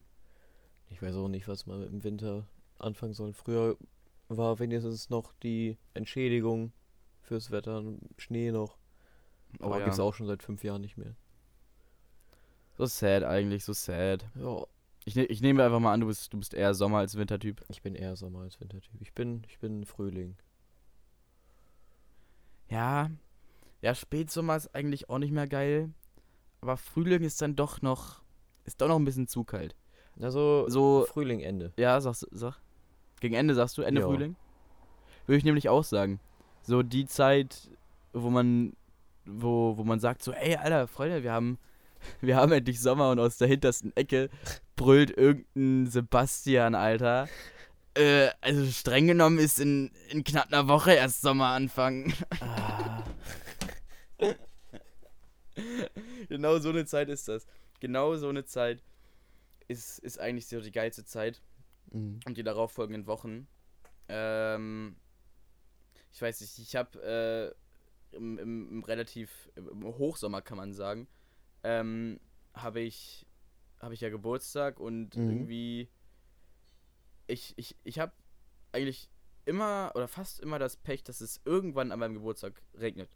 [SPEAKER 2] Ich weiß auch nicht, was man im Winter anfangen soll. Früher war wenigstens noch die Entschädigung fürs Wetter, Schnee noch.
[SPEAKER 1] Oh
[SPEAKER 2] Aber
[SPEAKER 1] ja.
[SPEAKER 2] gibt's auch schon seit fünf Jahren nicht mehr.
[SPEAKER 1] So sad eigentlich, so sad.
[SPEAKER 2] Ja,
[SPEAKER 1] Ich, ne ich nehme einfach mal an, du bist, du bist eher Sommer- als Wintertyp.
[SPEAKER 2] ich bin eher Sommer als Wintertyp. Ich bin, ich bin Frühling.
[SPEAKER 1] Ja, ja, Spätsommer ist eigentlich auch nicht mehr geil. aber Frühling ist dann doch noch, ist doch noch ein bisschen zu kalt.
[SPEAKER 2] Also
[SPEAKER 1] So,
[SPEAKER 2] Frühling, Ende.
[SPEAKER 1] ja, sagst, sag. Gegen Ende sagst du, Ende
[SPEAKER 2] Ja.
[SPEAKER 1] Frühling? Würde ich nämlich auch sagen. So die Zeit, wo man, wo, wo man sagt so, ey, Alter, Freunde, wir haben, wir haben endlich Sommer und aus der hintersten Ecke brüllt irgendein Sebastian, Alter. Äh, also streng genommen ist in, in knapp einer Woche erst Sommeranfang.
[SPEAKER 2] Ah,
[SPEAKER 1] genau so eine Zeit ist das. Genau so eine Zeit ist, ist eigentlich so die geilste Zeit.
[SPEAKER 2] mhm.
[SPEAKER 1] und die darauffolgenden Wochen. Ähm, ich weiß nicht, ich habe äh, im, im, im relativ im Hochsommer kann man sagen, ähm, habe ich habe ich ja Geburtstag und
[SPEAKER 2] Mhm.
[SPEAKER 1] irgendwie ich ich ich habe eigentlich immer oder fast immer das Pech, dass es irgendwann an meinem Geburtstag regnet.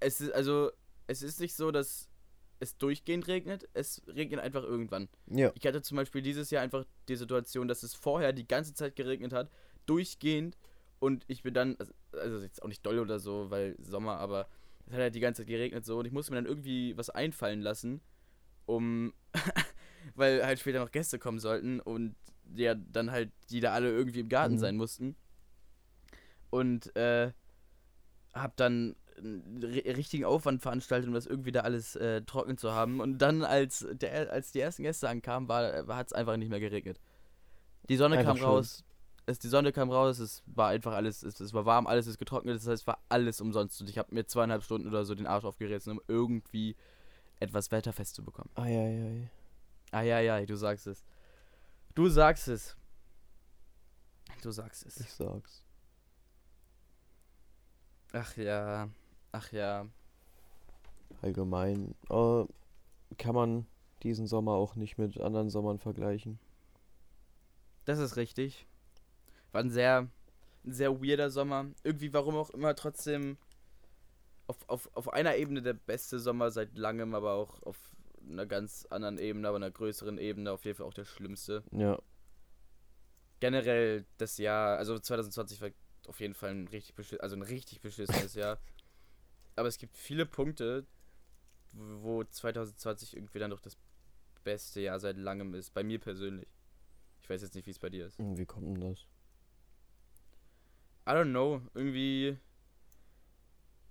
[SPEAKER 1] Es ist also es ist nicht so, dass es durchgehend regnet, es regnet einfach irgendwann.
[SPEAKER 2] Ja.
[SPEAKER 1] Ich hatte zum Beispiel dieses Jahr einfach die Situation, dass es vorher die ganze Zeit geregnet hat, durchgehend. Und ich bin dann, also- also jetzt auch nicht doll oder so, weil Sommer, aber es hat halt die ganze Zeit geregnet so. Und ich musste mir dann irgendwie was einfallen lassen, um, weil halt später noch Gäste kommen sollten und ja dann halt die da alle irgendwie im Garten
[SPEAKER 2] Mhm.
[SPEAKER 1] sein mussten. Und äh, hab dann einen ri- richtigen Aufwand veranstaltet, um das irgendwie da alles äh, trocken zu haben. Und dann, als, der, als die ersten Gäste ankamen, war, hat es einfach nicht mehr geregnet. Die Sonne
[SPEAKER 2] Einfach
[SPEAKER 1] kam
[SPEAKER 2] schön.
[SPEAKER 1] raus. Es, die Sonne kam raus, es war einfach alles, es, es war warm, alles ist getrocknet, das heißt, es war alles umsonst. Und ich habe mir zweieinhalb Stunden oder so den Arsch aufgerissen, um irgendwie etwas wetterfest zu bekommen.
[SPEAKER 2] Eieiei.
[SPEAKER 1] Ja, ja, du sagst es. Du sagst es. Du sagst es.
[SPEAKER 2] Ich sag's.
[SPEAKER 1] Ach ja. Ach ja.
[SPEAKER 2] Allgemein. Äh, kann man diesen Sommer auch nicht mit anderen Sommern vergleichen.
[SPEAKER 1] Das ist richtig. War ein sehr, ein sehr weirder Sommer. Irgendwie, warum auch immer, trotzdem auf, auf, auf einer Ebene der beste Sommer seit langem, aber auch auf einer ganz anderen Ebene, aber einer größeren Ebene auf jeden Fall auch der schlimmste.
[SPEAKER 2] Ja.
[SPEAKER 1] Generell das Jahr, also 2020 war auf jeden Fall ein richtig, beschiss also ein richtig beschissenes Jahr. Aber es gibt viele Punkte, wo 2020 irgendwie dann doch das beste Jahr seit langem ist. Bei mir persönlich. Ich weiß jetzt nicht, wie es bei dir ist.
[SPEAKER 2] Wie kommt denn das?
[SPEAKER 1] I don't know, irgendwie.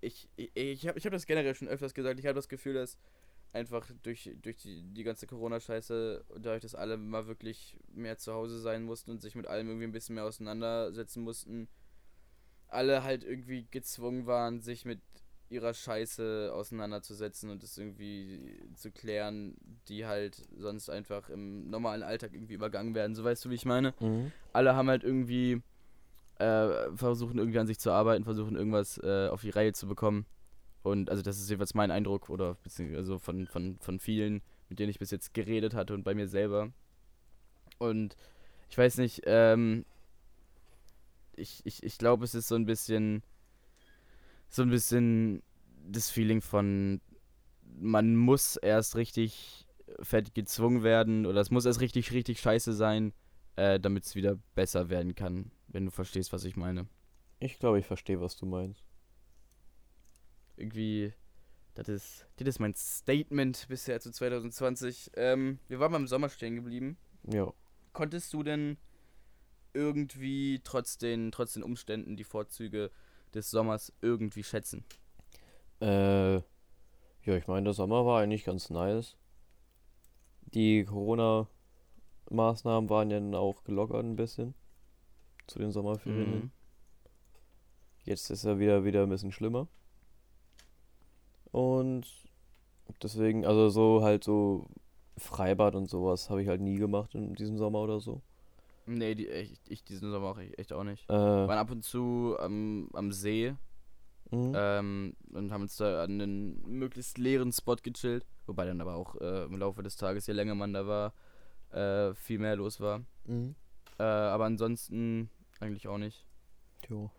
[SPEAKER 1] Ich, ich, ich habe ich hab das generell schon öfters gesagt. Ich habe das Gefühl, dass einfach durch, durch die, die ganze Corona-Scheiße, dadurch, dass alle mal wirklich mehr zu Hause sein mussten und sich mit allem irgendwie ein bisschen mehr auseinandersetzen mussten, alle halt irgendwie gezwungen waren, sich mit ihrer Scheiße auseinanderzusetzen und es irgendwie zu klären, die halt sonst einfach im normalen Alltag irgendwie übergangen werden. So weißt du, wie ich meine?
[SPEAKER 2] Mhm.
[SPEAKER 1] alle haben halt irgendwie äh, versuchen irgendwie an sich zu arbeiten, versuchen irgendwas äh, auf die Reihe zu bekommen. Und also das ist jeweils mein Eindruck oder also von, von, von vielen, mit denen ich bis jetzt geredet hatte und bei mir selber. Und ich weiß nicht, ähm, ich, ich, ich glaube, es ist so ein bisschen so ein bisschen das Feeling von man muss erst richtig fett gezwungen werden oder es muss erst richtig, richtig scheiße sein, äh, damit es wieder besser werden kann, wenn du verstehst, was ich meine.
[SPEAKER 2] Ich glaube, ich verstehe, was du meinst.
[SPEAKER 1] Irgendwie, das ist, das ist mein Statement bisher zu 2020. Ähm, wir waren beim Sommer stehen geblieben.
[SPEAKER 2] Ja.
[SPEAKER 1] Konntest du denn irgendwie trotz den, trotz den Umständen die Vorzüge des Sommers irgendwie schätzen?
[SPEAKER 2] Äh, ja, ich meine, der Sommer war eigentlich ganz nice. Die Corona-Maßnahmen waren ja dann auch gelockert ein bisschen. Zu den Sommerferien.
[SPEAKER 1] Mhm.
[SPEAKER 2] Jetzt ist er wieder, wieder ein bisschen schlimmer. Und deswegen, also so halt so Freibad und sowas habe ich halt nie gemacht in diesem Sommer oder so.
[SPEAKER 1] Nee, die, ich, ich diesen Sommer auch echt, echt auch nicht.
[SPEAKER 2] Äh,
[SPEAKER 1] Wir waren ab und zu am, am See
[SPEAKER 2] mhm.
[SPEAKER 1] ähm, und haben uns da an einen möglichst leeren Spot gechillt. Wobei dann aber auch äh, im Laufe des Tages, je länger man da war, äh, viel mehr los war.
[SPEAKER 2] mhm.
[SPEAKER 1] Äh, aber ansonsten eigentlich auch nicht.
[SPEAKER 2] Jo.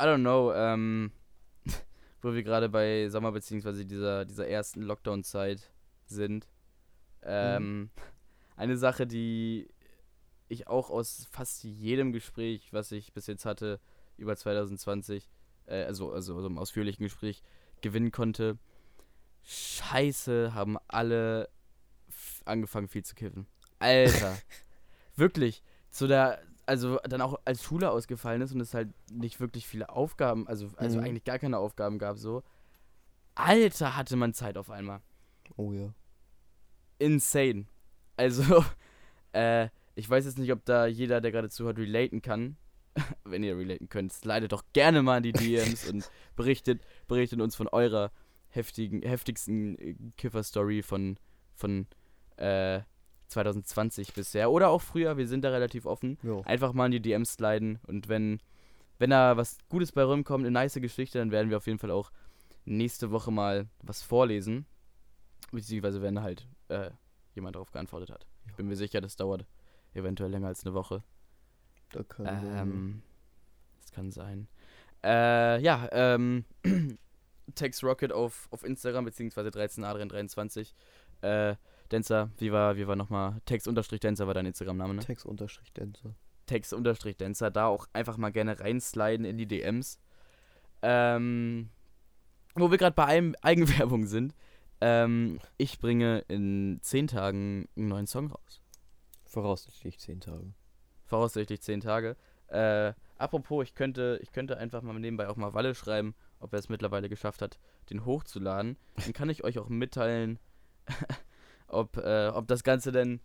[SPEAKER 1] I don't know, ähm, wo wir gerade bei Sommer beziehungsweise dieser, dieser ersten Lockdown-Zeit sind. Ähm, Eine Sache, die ich auch aus fast jedem Gespräch, was ich bis jetzt hatte, über 2020, äh, also, also so einem ausführlichen Gespräch, gewinnen konnte. Scheiße, haben alle angefangen viel zu kiffen. Alter. Wirklich. Zu der, also dann auch als Schule ausgefallen ist und es halt nicht wirklich viele Aufgaben, also, also
[SPEAKER 2] Mhm.
[SPEAKER 1] eigentlich gar keine Aufgaben gab, so. Alter, hatte man Zeit auf einmal.
[SPEAKER 2] Oh ja.
[SPEAKER 1] Insane. Also, äh, ich weiß jetzt nicht, ob da jeder, der gerade zuhört, relaten kann. Wenn ihr relaten könnt, leitet doch gerne mal in die DMs und berichtet, berichtet uns von eurer heftigen, heftigsten äh, Kiffer-Story von, von äh, 2020 bisher. Oder auch früher, wir sind da relativ offen.
[SPEAKER 2] Ja.
[SPEAKER 1] Einfach mal in die DMs sliden und wenn, wenn da was Gutes bei rumkommt, eine nice Geschichte, dann werden wir auf jeden Fall auch nächste Woche mal was vorlesen. Beziehungsweise wenn halt äh, jemand darauf geantwortet hat. Ich bin mir sicher, das dauert eventuell länger als eine Woche.
[SPEAKER 2] Da kann.
[SPEAKER 1] Ähm, das kann sein. Äh, ja, ähm, Tex Rocket auf, auf Instagram, beziehungsweise 13adrian23. Äh, Dancer, wie war, wie war nochmal? Tex-Dancer war dein Instagram-Name, ne?
[SPEAKER 2] Text unterstrich Dancer.
[SPEAKER 1] Text-Dancer, da auch einfach mal gerne reinsliden in die DMs. Ähm, wo wir gerade bei einem Eigenwerbung sind, ähm, ich bringe in 10 Tagen einen neuen Song raus.
[SPEAKER 2] Voraussichtlich 10 Tage.
[SPEAKER 1] Voraussichtlich 10 Tage. Äh, apropos, ich könnte, ich könnte einfach mal nebenbei auch mal Walle schreiben, ob er es mittlerweile geschafft hat, den hochzuladen. Dann kann ich euch auch mitteilen, ob, äh, ob das Ganze denn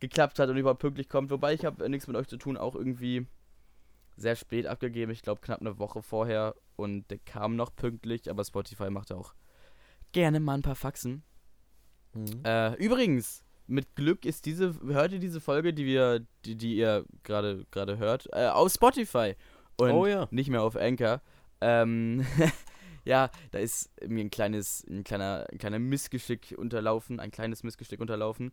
[SPEAKER 1] geklappt hat und überhaupt pünktlich kommt. Wobei ich habe äh, nichts mit euch zu tun, auch irgendwie sehr spät abgegeben. Ich glaube knapp eine Woche vorher und der kam noch pünktlich, aber Spotify macht auch gerne mal ein paar Faxen.
[SPEAKER 2] Mhm.
[SPEAKER 1] Äh, übrigens, mit Glück ist diese, hört ihr diese Folge, die wir, die, die ihr gerade gerade hört, äh, auf Spotify und
[SPEAKER 2] oh ja.
[SPEAKER 1] nicht mehr auf Anchor. Ähm, ja, da ist mir ein kleines, ein kleiner, ein kleiner Missgeschick unterlaufen, ein kleines Missgeschick unterlaufen.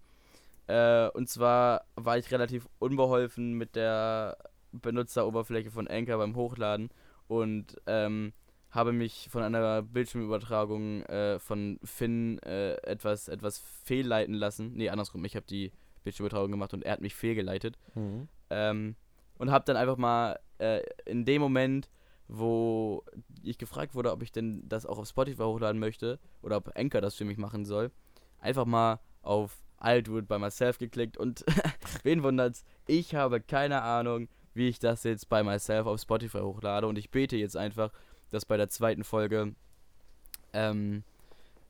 [SPEAKER 1] Äh, und zwar war ich relativ unbeholfen mit der Benutzeroberfläche von Anchor beim Hochladen und ähm, habe mich von einer Bildschirmübertragung äh, von Finn äh, etwas, etwas fehlleiten lassen. Nee, andersrum, ich habe die Bildschirmübertragung gemacht und er hat mich fehlgeleitet.
[SPEAKER 2] Mhm.
[SPEAKER 1] Ähm, und habe dann einfach mal äh, in dem Moment, wo ich gefragt wurde, ob ich denn das auch auf Spotify hochladen möchte oder ob Anchor das für mich machen soll, einfach mal auf it by myself geklickt und wen wundert's, ich habe keine Ahnung, wie ich das jetzt by myself auf Spotify hochlade und ich bete jetzt einfach, dass bei der zweiten Folge ähm,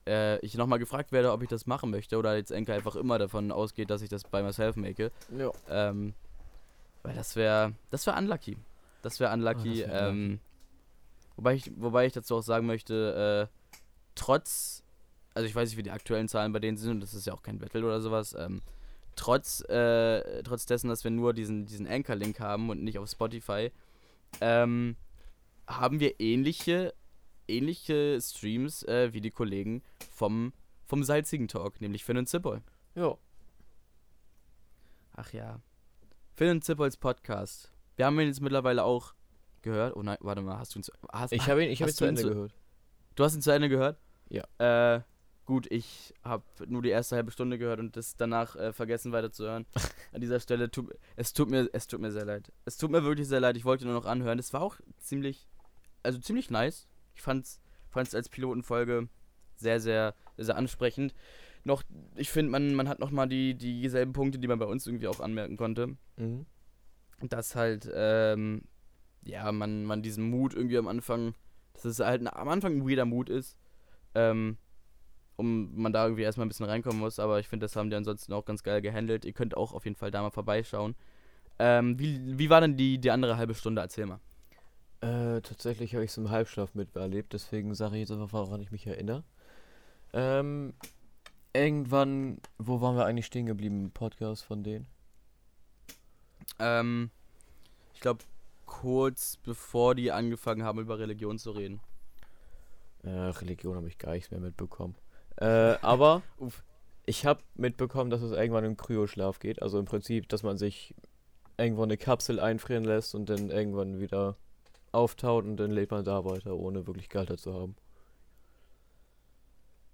[SPEAKER 1] äh, ich nochmal gefragt werde, ob ich das machen möchte oder jetzt Anchor einfach immer davon ausgeht, dass ich das by myself make.
[SPEAKER 2] Ja.
[SPEAKER 1] Ähm, weil das wäre, das wäre unlucky. Das wäre unlucky.
[SPEAKER 2] Ah, das wär
[SPEAKER 1] ähm, wobei, ich, wobei ich dazu auch sagen möchte, äh, trotz, also ich weiß nicht, wie die aktuellen Zahlen bei denen sind und das ist ja auch kein Battle oder sowas, ähm, trotz, äh, trotz dessen, dass wir nur diesen, diesen Anchor-Link haben und nicht auf Spotify, ähm, haben wir ähnliche, ähnliche Streams äh, wie die Kollegen vom, vom salzigen Talk, nämlich Finn und Zippoy.
[SPEAKER 2] Ja.
[SPEAKER 1] Ach ja. Finn und Zippols Podcast. Wir haben ihn jetzt mittlerweile auch gehört. Oh nein, warte mal, hast du ihn zu, hast,
[SPEAKER 2] Ich habe ihn, ich hab ihn zu Ende
[SPEAKER 1] zu-
[SPEAKER 2] gehört.
[SPEAKER 1] Du hast ihn zu Ende gehört?
[SPEAKER 2] Ja.
[SPEAKER 1] Äh, gut, ich habe nur die erste halbe Stunde gehört und das danach äh, vergessen weiterzuhören. An dieser Stelle tut es tut mir es tut mir sehr leid. Es tut mir wirklich sehr leid. Ich wollte nur noch anhören. Es war auch ziemlich also ziemlich nice. Ich fand's fand's als Pilotenfolge sehr sehr sehr ansprechend. Noch ich finde man man hat noch mal die dieselben Punkte, die man bei uns irgendwie auch anmerken konnte
[SPEAKER 2] Mhm.
[SPEAKER 1] dass halt, ähm, ja, man, man diesen Mut irgendwie am Anfang, dass es halt am Anfang ein weirder Mut ist, ähm, um man da irgendwie erstmal ein bisschen reinkommen muss, aber ich finde, das haben die ansonsten auch ganz geil gehandelt. Ihr könnt auch auf jeden Fall da mal vorbeischauen. Ähm, wie, wie war denn die, die andere halbe Stunde? Erzähl mal.
[SPEAKER 2] Äh, tatsächlich habe ich es im Halbschlaf miterlebt, deswegen sage ich jetzt einfach, woran ich mich erinnere. Ähm, irgendwann, wo waren wir eigentlich stehen geblieben Podcast von denen?
[SPEAKER 1] Ähm, ich glaube, kurz bevor die angefangen haben, über Religion zu reden.
[SPEAKER 2] Äh, Religion habe ich gar nichts mehr mitbekommen. Äh, aber ich habe mitbekommen, dass es irgendwann im Kryoschlaf geht. Also im Prinzip, dass man sich irgendwo eine Kapsel einfrieren lässt und dann irgendwann wieder auftaut und dann lebt man da weiter, ohne wirklich gehalten zu haben.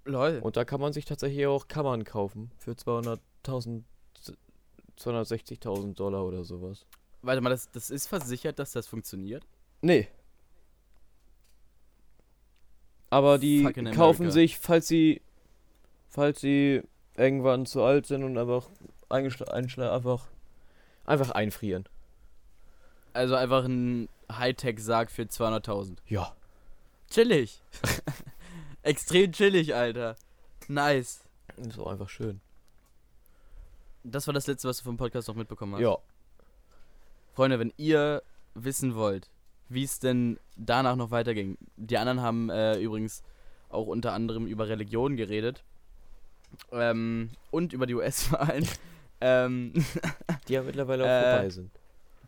[SPEAKER 1] Lol.
[SPEAKER 2] Und da kann man sich tatsächlich auch Kammern kaufen für 200.000, 260.000 Dollar oder sowas.
[SPEAKER 1] Warte mal, das, das ist versichert, dass das funktioniert?
[SPEAKER 2] Nee. Aber die
[SPEAKER 1] Fucking
[SPEAKER 2] kaufen
[SPEAKER 1] America.
[SPEAKER 2] sich, falls sie falls sie irgendwann zu alt sind und einfach einfach, einfach einfrieren.
[SPEAKER 1] Also einfach ein Hightech-Sarg für 200.000.
[SPEAKER 2] Ja.
[SPEAKER 1] Chillig. Extrem chillig, Alter. Nice.
[SPEAKER 2] Das war einfach schön.
[SPEAKER 1] Das war das letzte, was du vom Podcast noch mitbekommen hast.
[SPEAKER 2] Ja.
[SPEAKER 1] Freunde, wenn ihr wissen wollt, wie es denn danach noch weiterging. Die anderen haben äh, übrigens auch unter anderem über Religion geredet. Ähm, und über die US-Wahlen. ähm,
[SPEAKER 2] die ja mittlerweile auch
[SPEAKER 1] äh,
[SPEAKER 2] vorbei sind.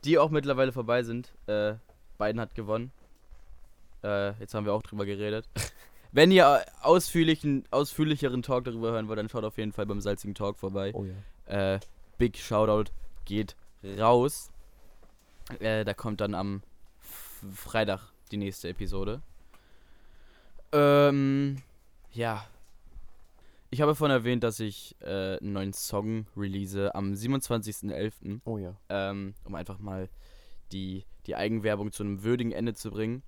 [SPEAKER 1] Die auch mittlerweile vorbei sind. Äh, Biden hat gewonnen. Äh, jetzt haben wir auch drüber geredet. Wenn ihr ausführlichen, ausführlicheren Talk darüber hören wollt, dann schaut auf jeden Fall beim Salzigen Talk vorbei.
[SPEAKER 2] Oh
[SPEAKER 1] ja. Äh, Big Shoutout geht raus. Äh, da kommt dann am Freitag die nächste Episode. Ähm, ja. Ich habe vorhin erwähnt, dass ich äh, einen neuen Song release am 27.11.
[SPEAKER 2] Oh ja.
[SPEAKER 1] Ähm, um einfach mal die, die Eigenwerbung zu einem würdigen Ende zu bringen.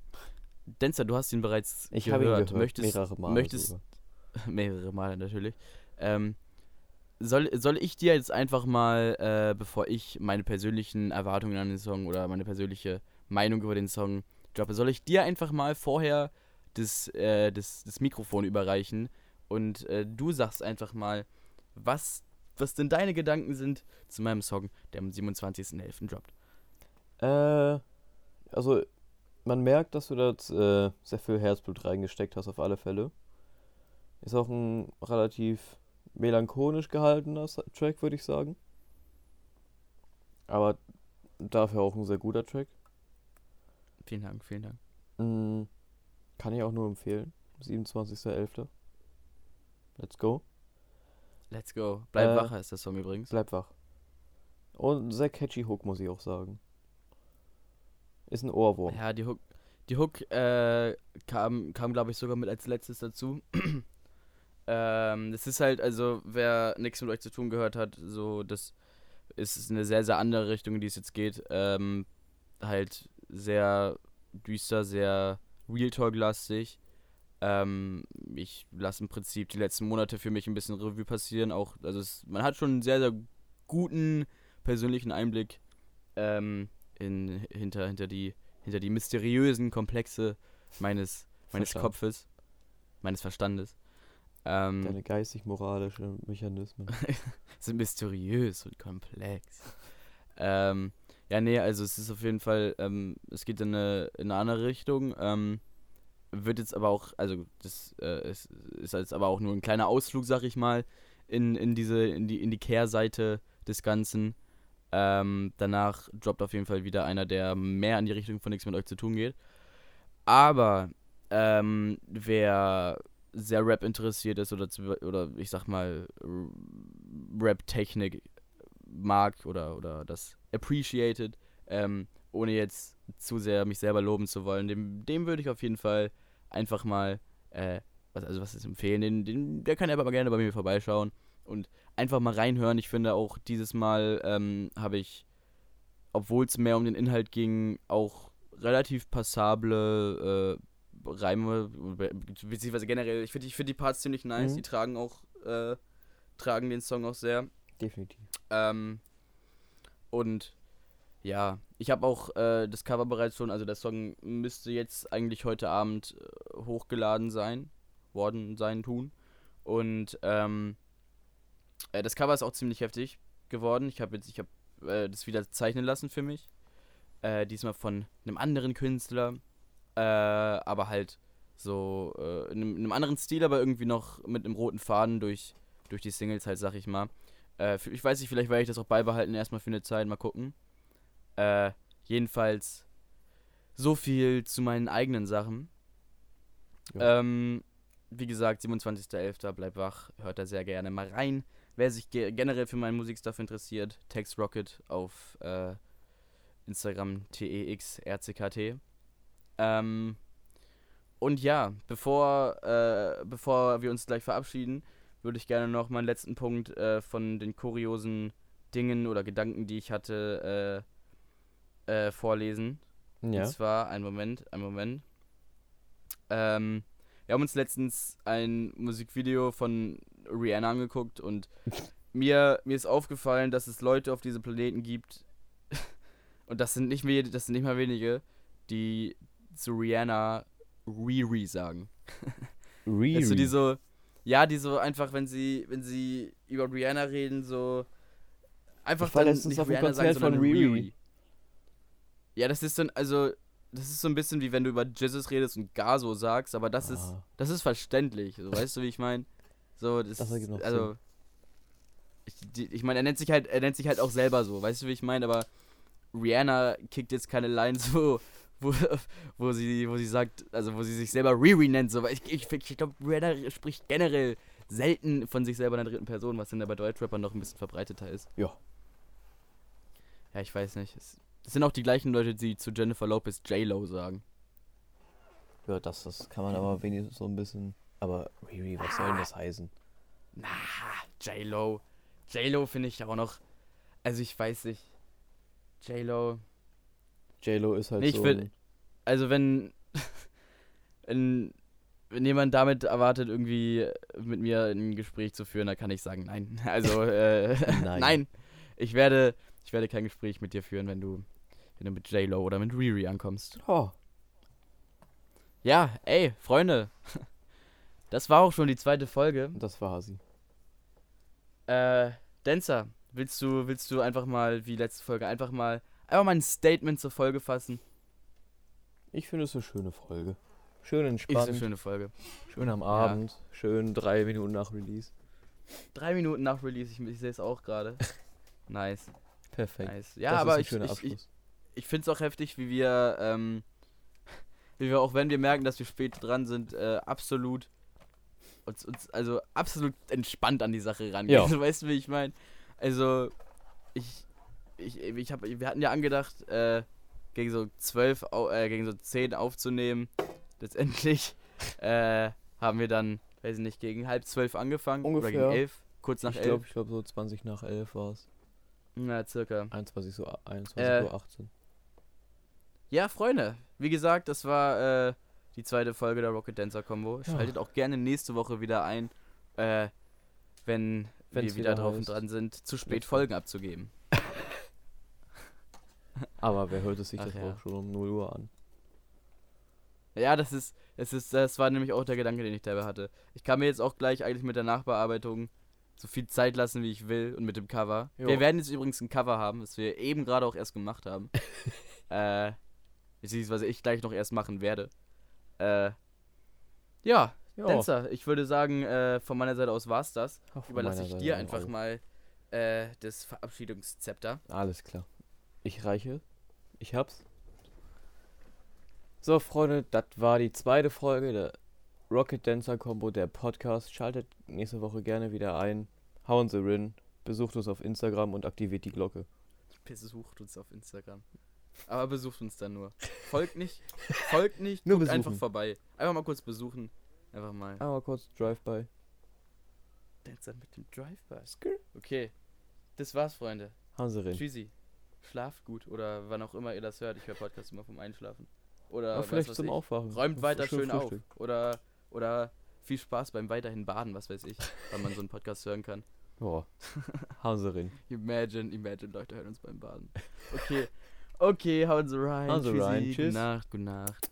[SPEAKER 1] Denzer, du hast ihn bereits
[SPEAKER 2] ich
[SPEAKER 1] gehört.
[SPEAKER 2] Habe ihn gehört.
[SPEAKER 1] Möchtest,
[SPEAKER 2] mehrere Male.
[SPEAKER 1] Möchtest, mehrere Male natürlich. Ähm, soll, soll ich dir jetzt einfach mal, äh, bevor ich meine persönlichen Erwartungen an den Song oder meine persönliche Meinung über den Song droppe, soll ich dir einfach mal vorher das, äh, das, das Mikrofon überreichen und äh, du sagst einfach mal, was, was denn deine Gedanken sind zu meinem Song, der am 27.11. droppt.
[SPEAKER 2] Äh, also man merkt, dass du da äh, sehr viel Herzblut reingesteckt hast, auf alle Fälle. Ist auch ein relativ melancholisch gehaltener Track, würde ich sagen. Aber dafür auch ein sehr guter Track.
[SPEAKER 1] Vielen Dank, vielen Dank.
[SPEAKER 2] Mhm. Kann ich auch nur empfehlen. 27.11. Let's go.
[SPEAKER 1] Let's go. Bleib äh, wach ist der Song übrigens.
[SPEAKER 2] Bleib wach. Und ein sehr catchy Hook, muss ich auch sagen. Ist ein Ohrwurm.
[SPEAKER 1] Ja, die Hook, die Hook äh, kam, kam glaube ich, sogar mit als letztes dazu. Ähm, das ist halt, also, wer nichts mit euch zu tun gehört hat, so, das ist eine sehr, sehr andere Richtung, in die es jetzt geht. Ähm, halt sehr düster, sehr Real Talk-lastig. Ähm, ich lasse im Prinzip die letzten Monate für mich ein bisschen Revue passieren. Auch, also es, man hat schon einen sehr, sehr guten persönlichen Einblick ähm, in, hinter, hinter, die, hinter die mysteriösen Komplexe meines, meines Kopfes, meines Verstandes.
[SPEAKER 2] Ähm, Deine geistig-moralischen Mechanismen.
[SPEAKER 1] sind mysteriös und komplex. ähm, ja, nee, also es ist auf jeden Fall, ähm, es geht in eine, in eine andere Richtung. Ähm, wird jetzt aber auch, also das äh, ist, ist jetzt aber auch nur ein kleiner Ausflug, sag ich mal, in, in diese, in die, in die Kehrseite des Ganzen. Ähm, danach droppt auf jeden Fall wieder einer, der mehr in die Richtung von nichts mit euch zu tun geht. Aber ähm, wer sehr Rap interessiert ist oder, zu, oder ich sag mal Rap-Technik mag oder, oder das appreciated, ähm, ohne jetzt zu sehr mich selber loben zu wollen, dem, dem würde ich auf jeden Fall einfach mal, äh, was, also was ist empfehlen, den, den, der kann aber gerne bei mir vorbeischauen und einfach mal reinhören. Ich finde auch dieses Mal ähm, habe ich, obwohl es mehr um den Inhalt ging, auch relativ passable äh, Reime, beziehungsweise generell, ich finde ich find die Parts ziemlich nice, mhm. die tragen auch, äh, tragen den Song auch sehr.
[SPEAKER 2] Definitiv.
[SPEAKER 1] Ähm, und ja, ich habe auch äh, das Cover bereits schon, also der Song müsste jetzt eigentlich heute Abend äh, hochgeladen sein, worden sein, tun. Und ähm, äh, das Cover ist auch ziemlich heftig geworden. Ich habe jetzt, ich habe äh, das wieder zeichnen lassen für mich. Äh, diesmal von einem anderen Künstler, äh, aber halt so in einem, in, einem, anderen Stil, aber irgendwie noch mit einem roten Faden durch, durch die Singles halt, sag ich mal. Äh, ich weiß nicht, vielleicht werde ich das auch beibehalten, erstmal für eine Zeit, mal gucken. Äh, jedenfalls so viel zu meinen eigenen Sachen. Ja. Ähm, wie gesagt, 27.11. bleibt wach, hört da sehr gerne mal rein. Wer sich ge generell für meinen Musikstuff interessiert, Text Rocket auf äh, Instagram texrckt. Ähm, und ja, bevor, äh, bevor wir uns gleich verabschieden, würde ich gerne noch meinen letzten Punkt äh, von den kuriosen Dingen oder Gedanken, die ich hatte, äh, äh, vorlesen. Ja. Und zwar, ein Moment, ein Moment. Ähm, wir haben uns letztens ein Musikvideo von Rihanna angeguckt und mir, mir ist aufgefallen, dass es Leute auf diesem Planeten gibt, und das sind nicht mehr, das sind nicht mal wenige, die zu Rihanna Riri sagen.
[SPEAKER 2] Riri.
[SPEAKER 1] Also die so, ja, die so einfach, wenn sie, wenn sie über Rihanna reden, so einfach
[SPEAKER 2] Ich
[SPEAKER 1] dann nicht
[SPEAKER 2] auf
[SPEAKER 1] Rihanna sagen,
[SPEAKER 2] Konzert von
[SPEAKER 1] sondern
[SPEAKER 2] Riri.
[SPEAKER 1] Riri. Ja, das ist dann, also, das ist so ein bisschen wie wenn du über Jesus redest und Gaso sagst, aber das ist,
[SPEAKER 2] Ah.
[SPEAKER 1] das ist verständlich. So, weißt du, wie ich meine? So, das,
[SPEAKER 2] Das ergibt noch
[SPEAKER 1] also, ich, die, ich meine, er nennt sich halt, er nennt sich halt auch selber so, weißt du, wie ich meine? Aber Rihanna kickt jetzt keine Lines, wo, wo, wo sie, wo sie sagt, also wo sie sich selber Riri nennt, so, weil ich, ich, ich glaube, Rihanna spricht generell selten von sich selber in der dritten Person, was dann bei Deutschrappern noch ein bisschen verbreiteter ist.
[SPEAKER 2] Ja.
[SPEAKER 1] Ja, ich weiß nicht. Es, das sind auch die gleichen Leute, die zu Jennifer Lopez J-Lo sagen.
[SPEAKER 2] Ja, das, das kann man aber wenigstens so ein bisschen. Aber Riri, was soll denn das heißen?
[SPEAKER 1] Na, J-Lo. J-Lo finde ich auch noch. Also ich weiß nicht. J-Lo.
[SPEAKER 2] J-Lo ist halt
[SPEAKER 1] Nee, ich
[SPEAKER 2] so.
[SPEAKER 1] will- Also wenn. wenn. Wenn jemand damit erwartet, irgendwie mit mir ein Gespräch zu führen, dann kann ich sagen, nein. Also, äh,
[SPEAKER 2] Nein.
[SPEAKER 1] nein. Ich werde, ich werde kein Gespräch mit dir führen, wenn du, wenn du mit J-Lo oder mit Riri ankommst.
[SPEAKER 2] Oh,
[SPEAKER 1] Ja, ey, Freunde. Das war auch schon die zweite Folge.
[SPEAKER 2] das war sie.
[SPEAKER 1] Äh, Dancer, willst du, willst du einfach mal, wie letzte Folge, einfach mal, einfach mal ein Statement zur Folge fassen?
[SPEAKER 2] Ich finde es eine schöne Folge. Schön
[SPEAKER 1] Ist
[SPEAKER 2] entspannt.
[SPEAKER 1] eine schöne Folge.
[SPEAKER 2] Schön am Abend. Schön drei Minuten nach Release.
[SPEAKER 1] Drei Minuten nach Release, ich, ich sehe es auch gerade. Nice,
[SPEAKER 2] Perfekt.
[SPEAKER 1] nice. Ja,
[SPEAKER 2] das
[SPEAKER 1] aber
[SPEAKER 2] ist
[SPEAKER 1] ich, ich, ich, ich finde es auch heftig, wie wir, ähm, wie wir auch wenn wir merken, dass wir spät dran sind, äh, absolut uns, uns also absolut entspannt an die Sache rangehen.
[SPEAKER 2] Ja.
[SPEAKER 1] Weißt du, wie ich meine? Also ich ich ich habe wir hatten ja angedacht äh, gegen so zwölf au- äh, gegen so zehn aufzunehmen. Letztendlich äh, haben wir dann weiß ich nicht gegen halb zwölf angefangen oder
[SPEAKER 2] Ungefähr.
[SPEAKER 1] gegen elf, kurz nach
[SPEAKER 2] ich
[SPEAKER 1] elf.
[SPEAKER 2] glaube, ich glaube so 20 nach 11 war es.
[SPEAKER 1] Na circa.
[SPEAKER 2] 21 so 21
[SPEAKER 1] Äh,
[SPEAKER 2] Uhr 18.
[SPEAKER 1] Ja, Freunde, wie gesagt, das war äh, die zweite Folge der Rocket Dancer Combo.
[SPEAKER 2] Ja.
[SPEAKER 1] Schaltet auch gerne nächste Woche wieder ein, äh, wenn
[SPEAKER 2] Wenn's
[SPEAKER 1] wir wieder,
[SPEAKER 2] wieder
[SPEAKER 1] drauf und dran sind, zu spät. Folgen abzugeben.
[SPEAKER 2] Aber wer hört es sich
[SPEAKER 1] Ach
[SPEAKER 2] das
[SPEAKER 1] ja.
[SPEAKER 2] auch schon um 0 Uhr an?
[SPEAKER 1] Ja, das ist, das ist, das war nämlich auch der Gedanke, den ich dabei hatte. Ich kann mir jetzt auch gleich eigentlich mit der Nachbearbeitung so viel Zeit lassen, wie ich will und mit dem Cover.
[SPEAKER 2] Jo.
[SPEAKER 1] Wir werden jetzt übrigens ein Cover haben, das wir eben gerade auch erst gemacht haben. äh, beziehungsweise ich gleich noch erst machen werde. Äh, ja,
[SPEAKER 2] Ja,
[SPEAKER 1] Dancer, ich würde sagen, äh, von meiner Seite aus war's das.
[SPEAKER 2] von
[SPEAKER 1] Überlasse ich dir einfach
[SPEAKER 2] auch.
[SPEAKER 1] mal äh, das Verabschiedungszepter.
[SPEAKER 2] Alles klar. Ich reiche. Ich hab's. So, Freunde, das war die zweite Folge der Rocket Dancer Combo, der Podcast. Schaltet nächste Woche gerne wieder ein. Hauen Sie rein. Besucht uns auf Instagram und aktiviert die Glocke.
[SPEAKER 1] Besucht uns auf Instagram. Aber besucht uns dann nur. Folgt nicht, folgt nicht,
[SPEAKER 2] Nur
[SPEAKER 1] guckt einfach vorbei. Einfach mal kurz besuchen. Einfach mal.
[SPEAKER 2] Einmal kurz Drive-by.
[SPEAKER 1] Dancer mit dem Drive-By. Okay. Das war's, Freunde.
[SPEAKER 2] Hauen Sie rein.
[SPEAKER 1] Tschüssi. Schlaft gut oder wann auch immer ihr das hört. Ich höre Podcast immer vom Einschlafen. Oder
[SPEAKER 2] Ja, vielleicht
[SPEAKER 1] was
[SPEAKER 2] zum
[SPEAKER 1] ich.
[SPEAKER 2] Aufwachen.
[SPEAKER 1] Räumt weiter
[SPEAKER 2] Schön
[SPEAKER 1] schön auf. Oder, oder viel Spaß beim weiterhin Baden, was weiß ich. weil man so einen Podcast hören kann.
[SPEAKER 2] Boah. Rein.
[SPEAKER 1] Imagine, imagine, Leute hören uns beim Baden. Okay. Okay, hauen Sie rein.
[SPEAKER 2] Hauen Sie rein. Tschüss.
[SPEAKER 1] Gute Nacht, gute Nacht.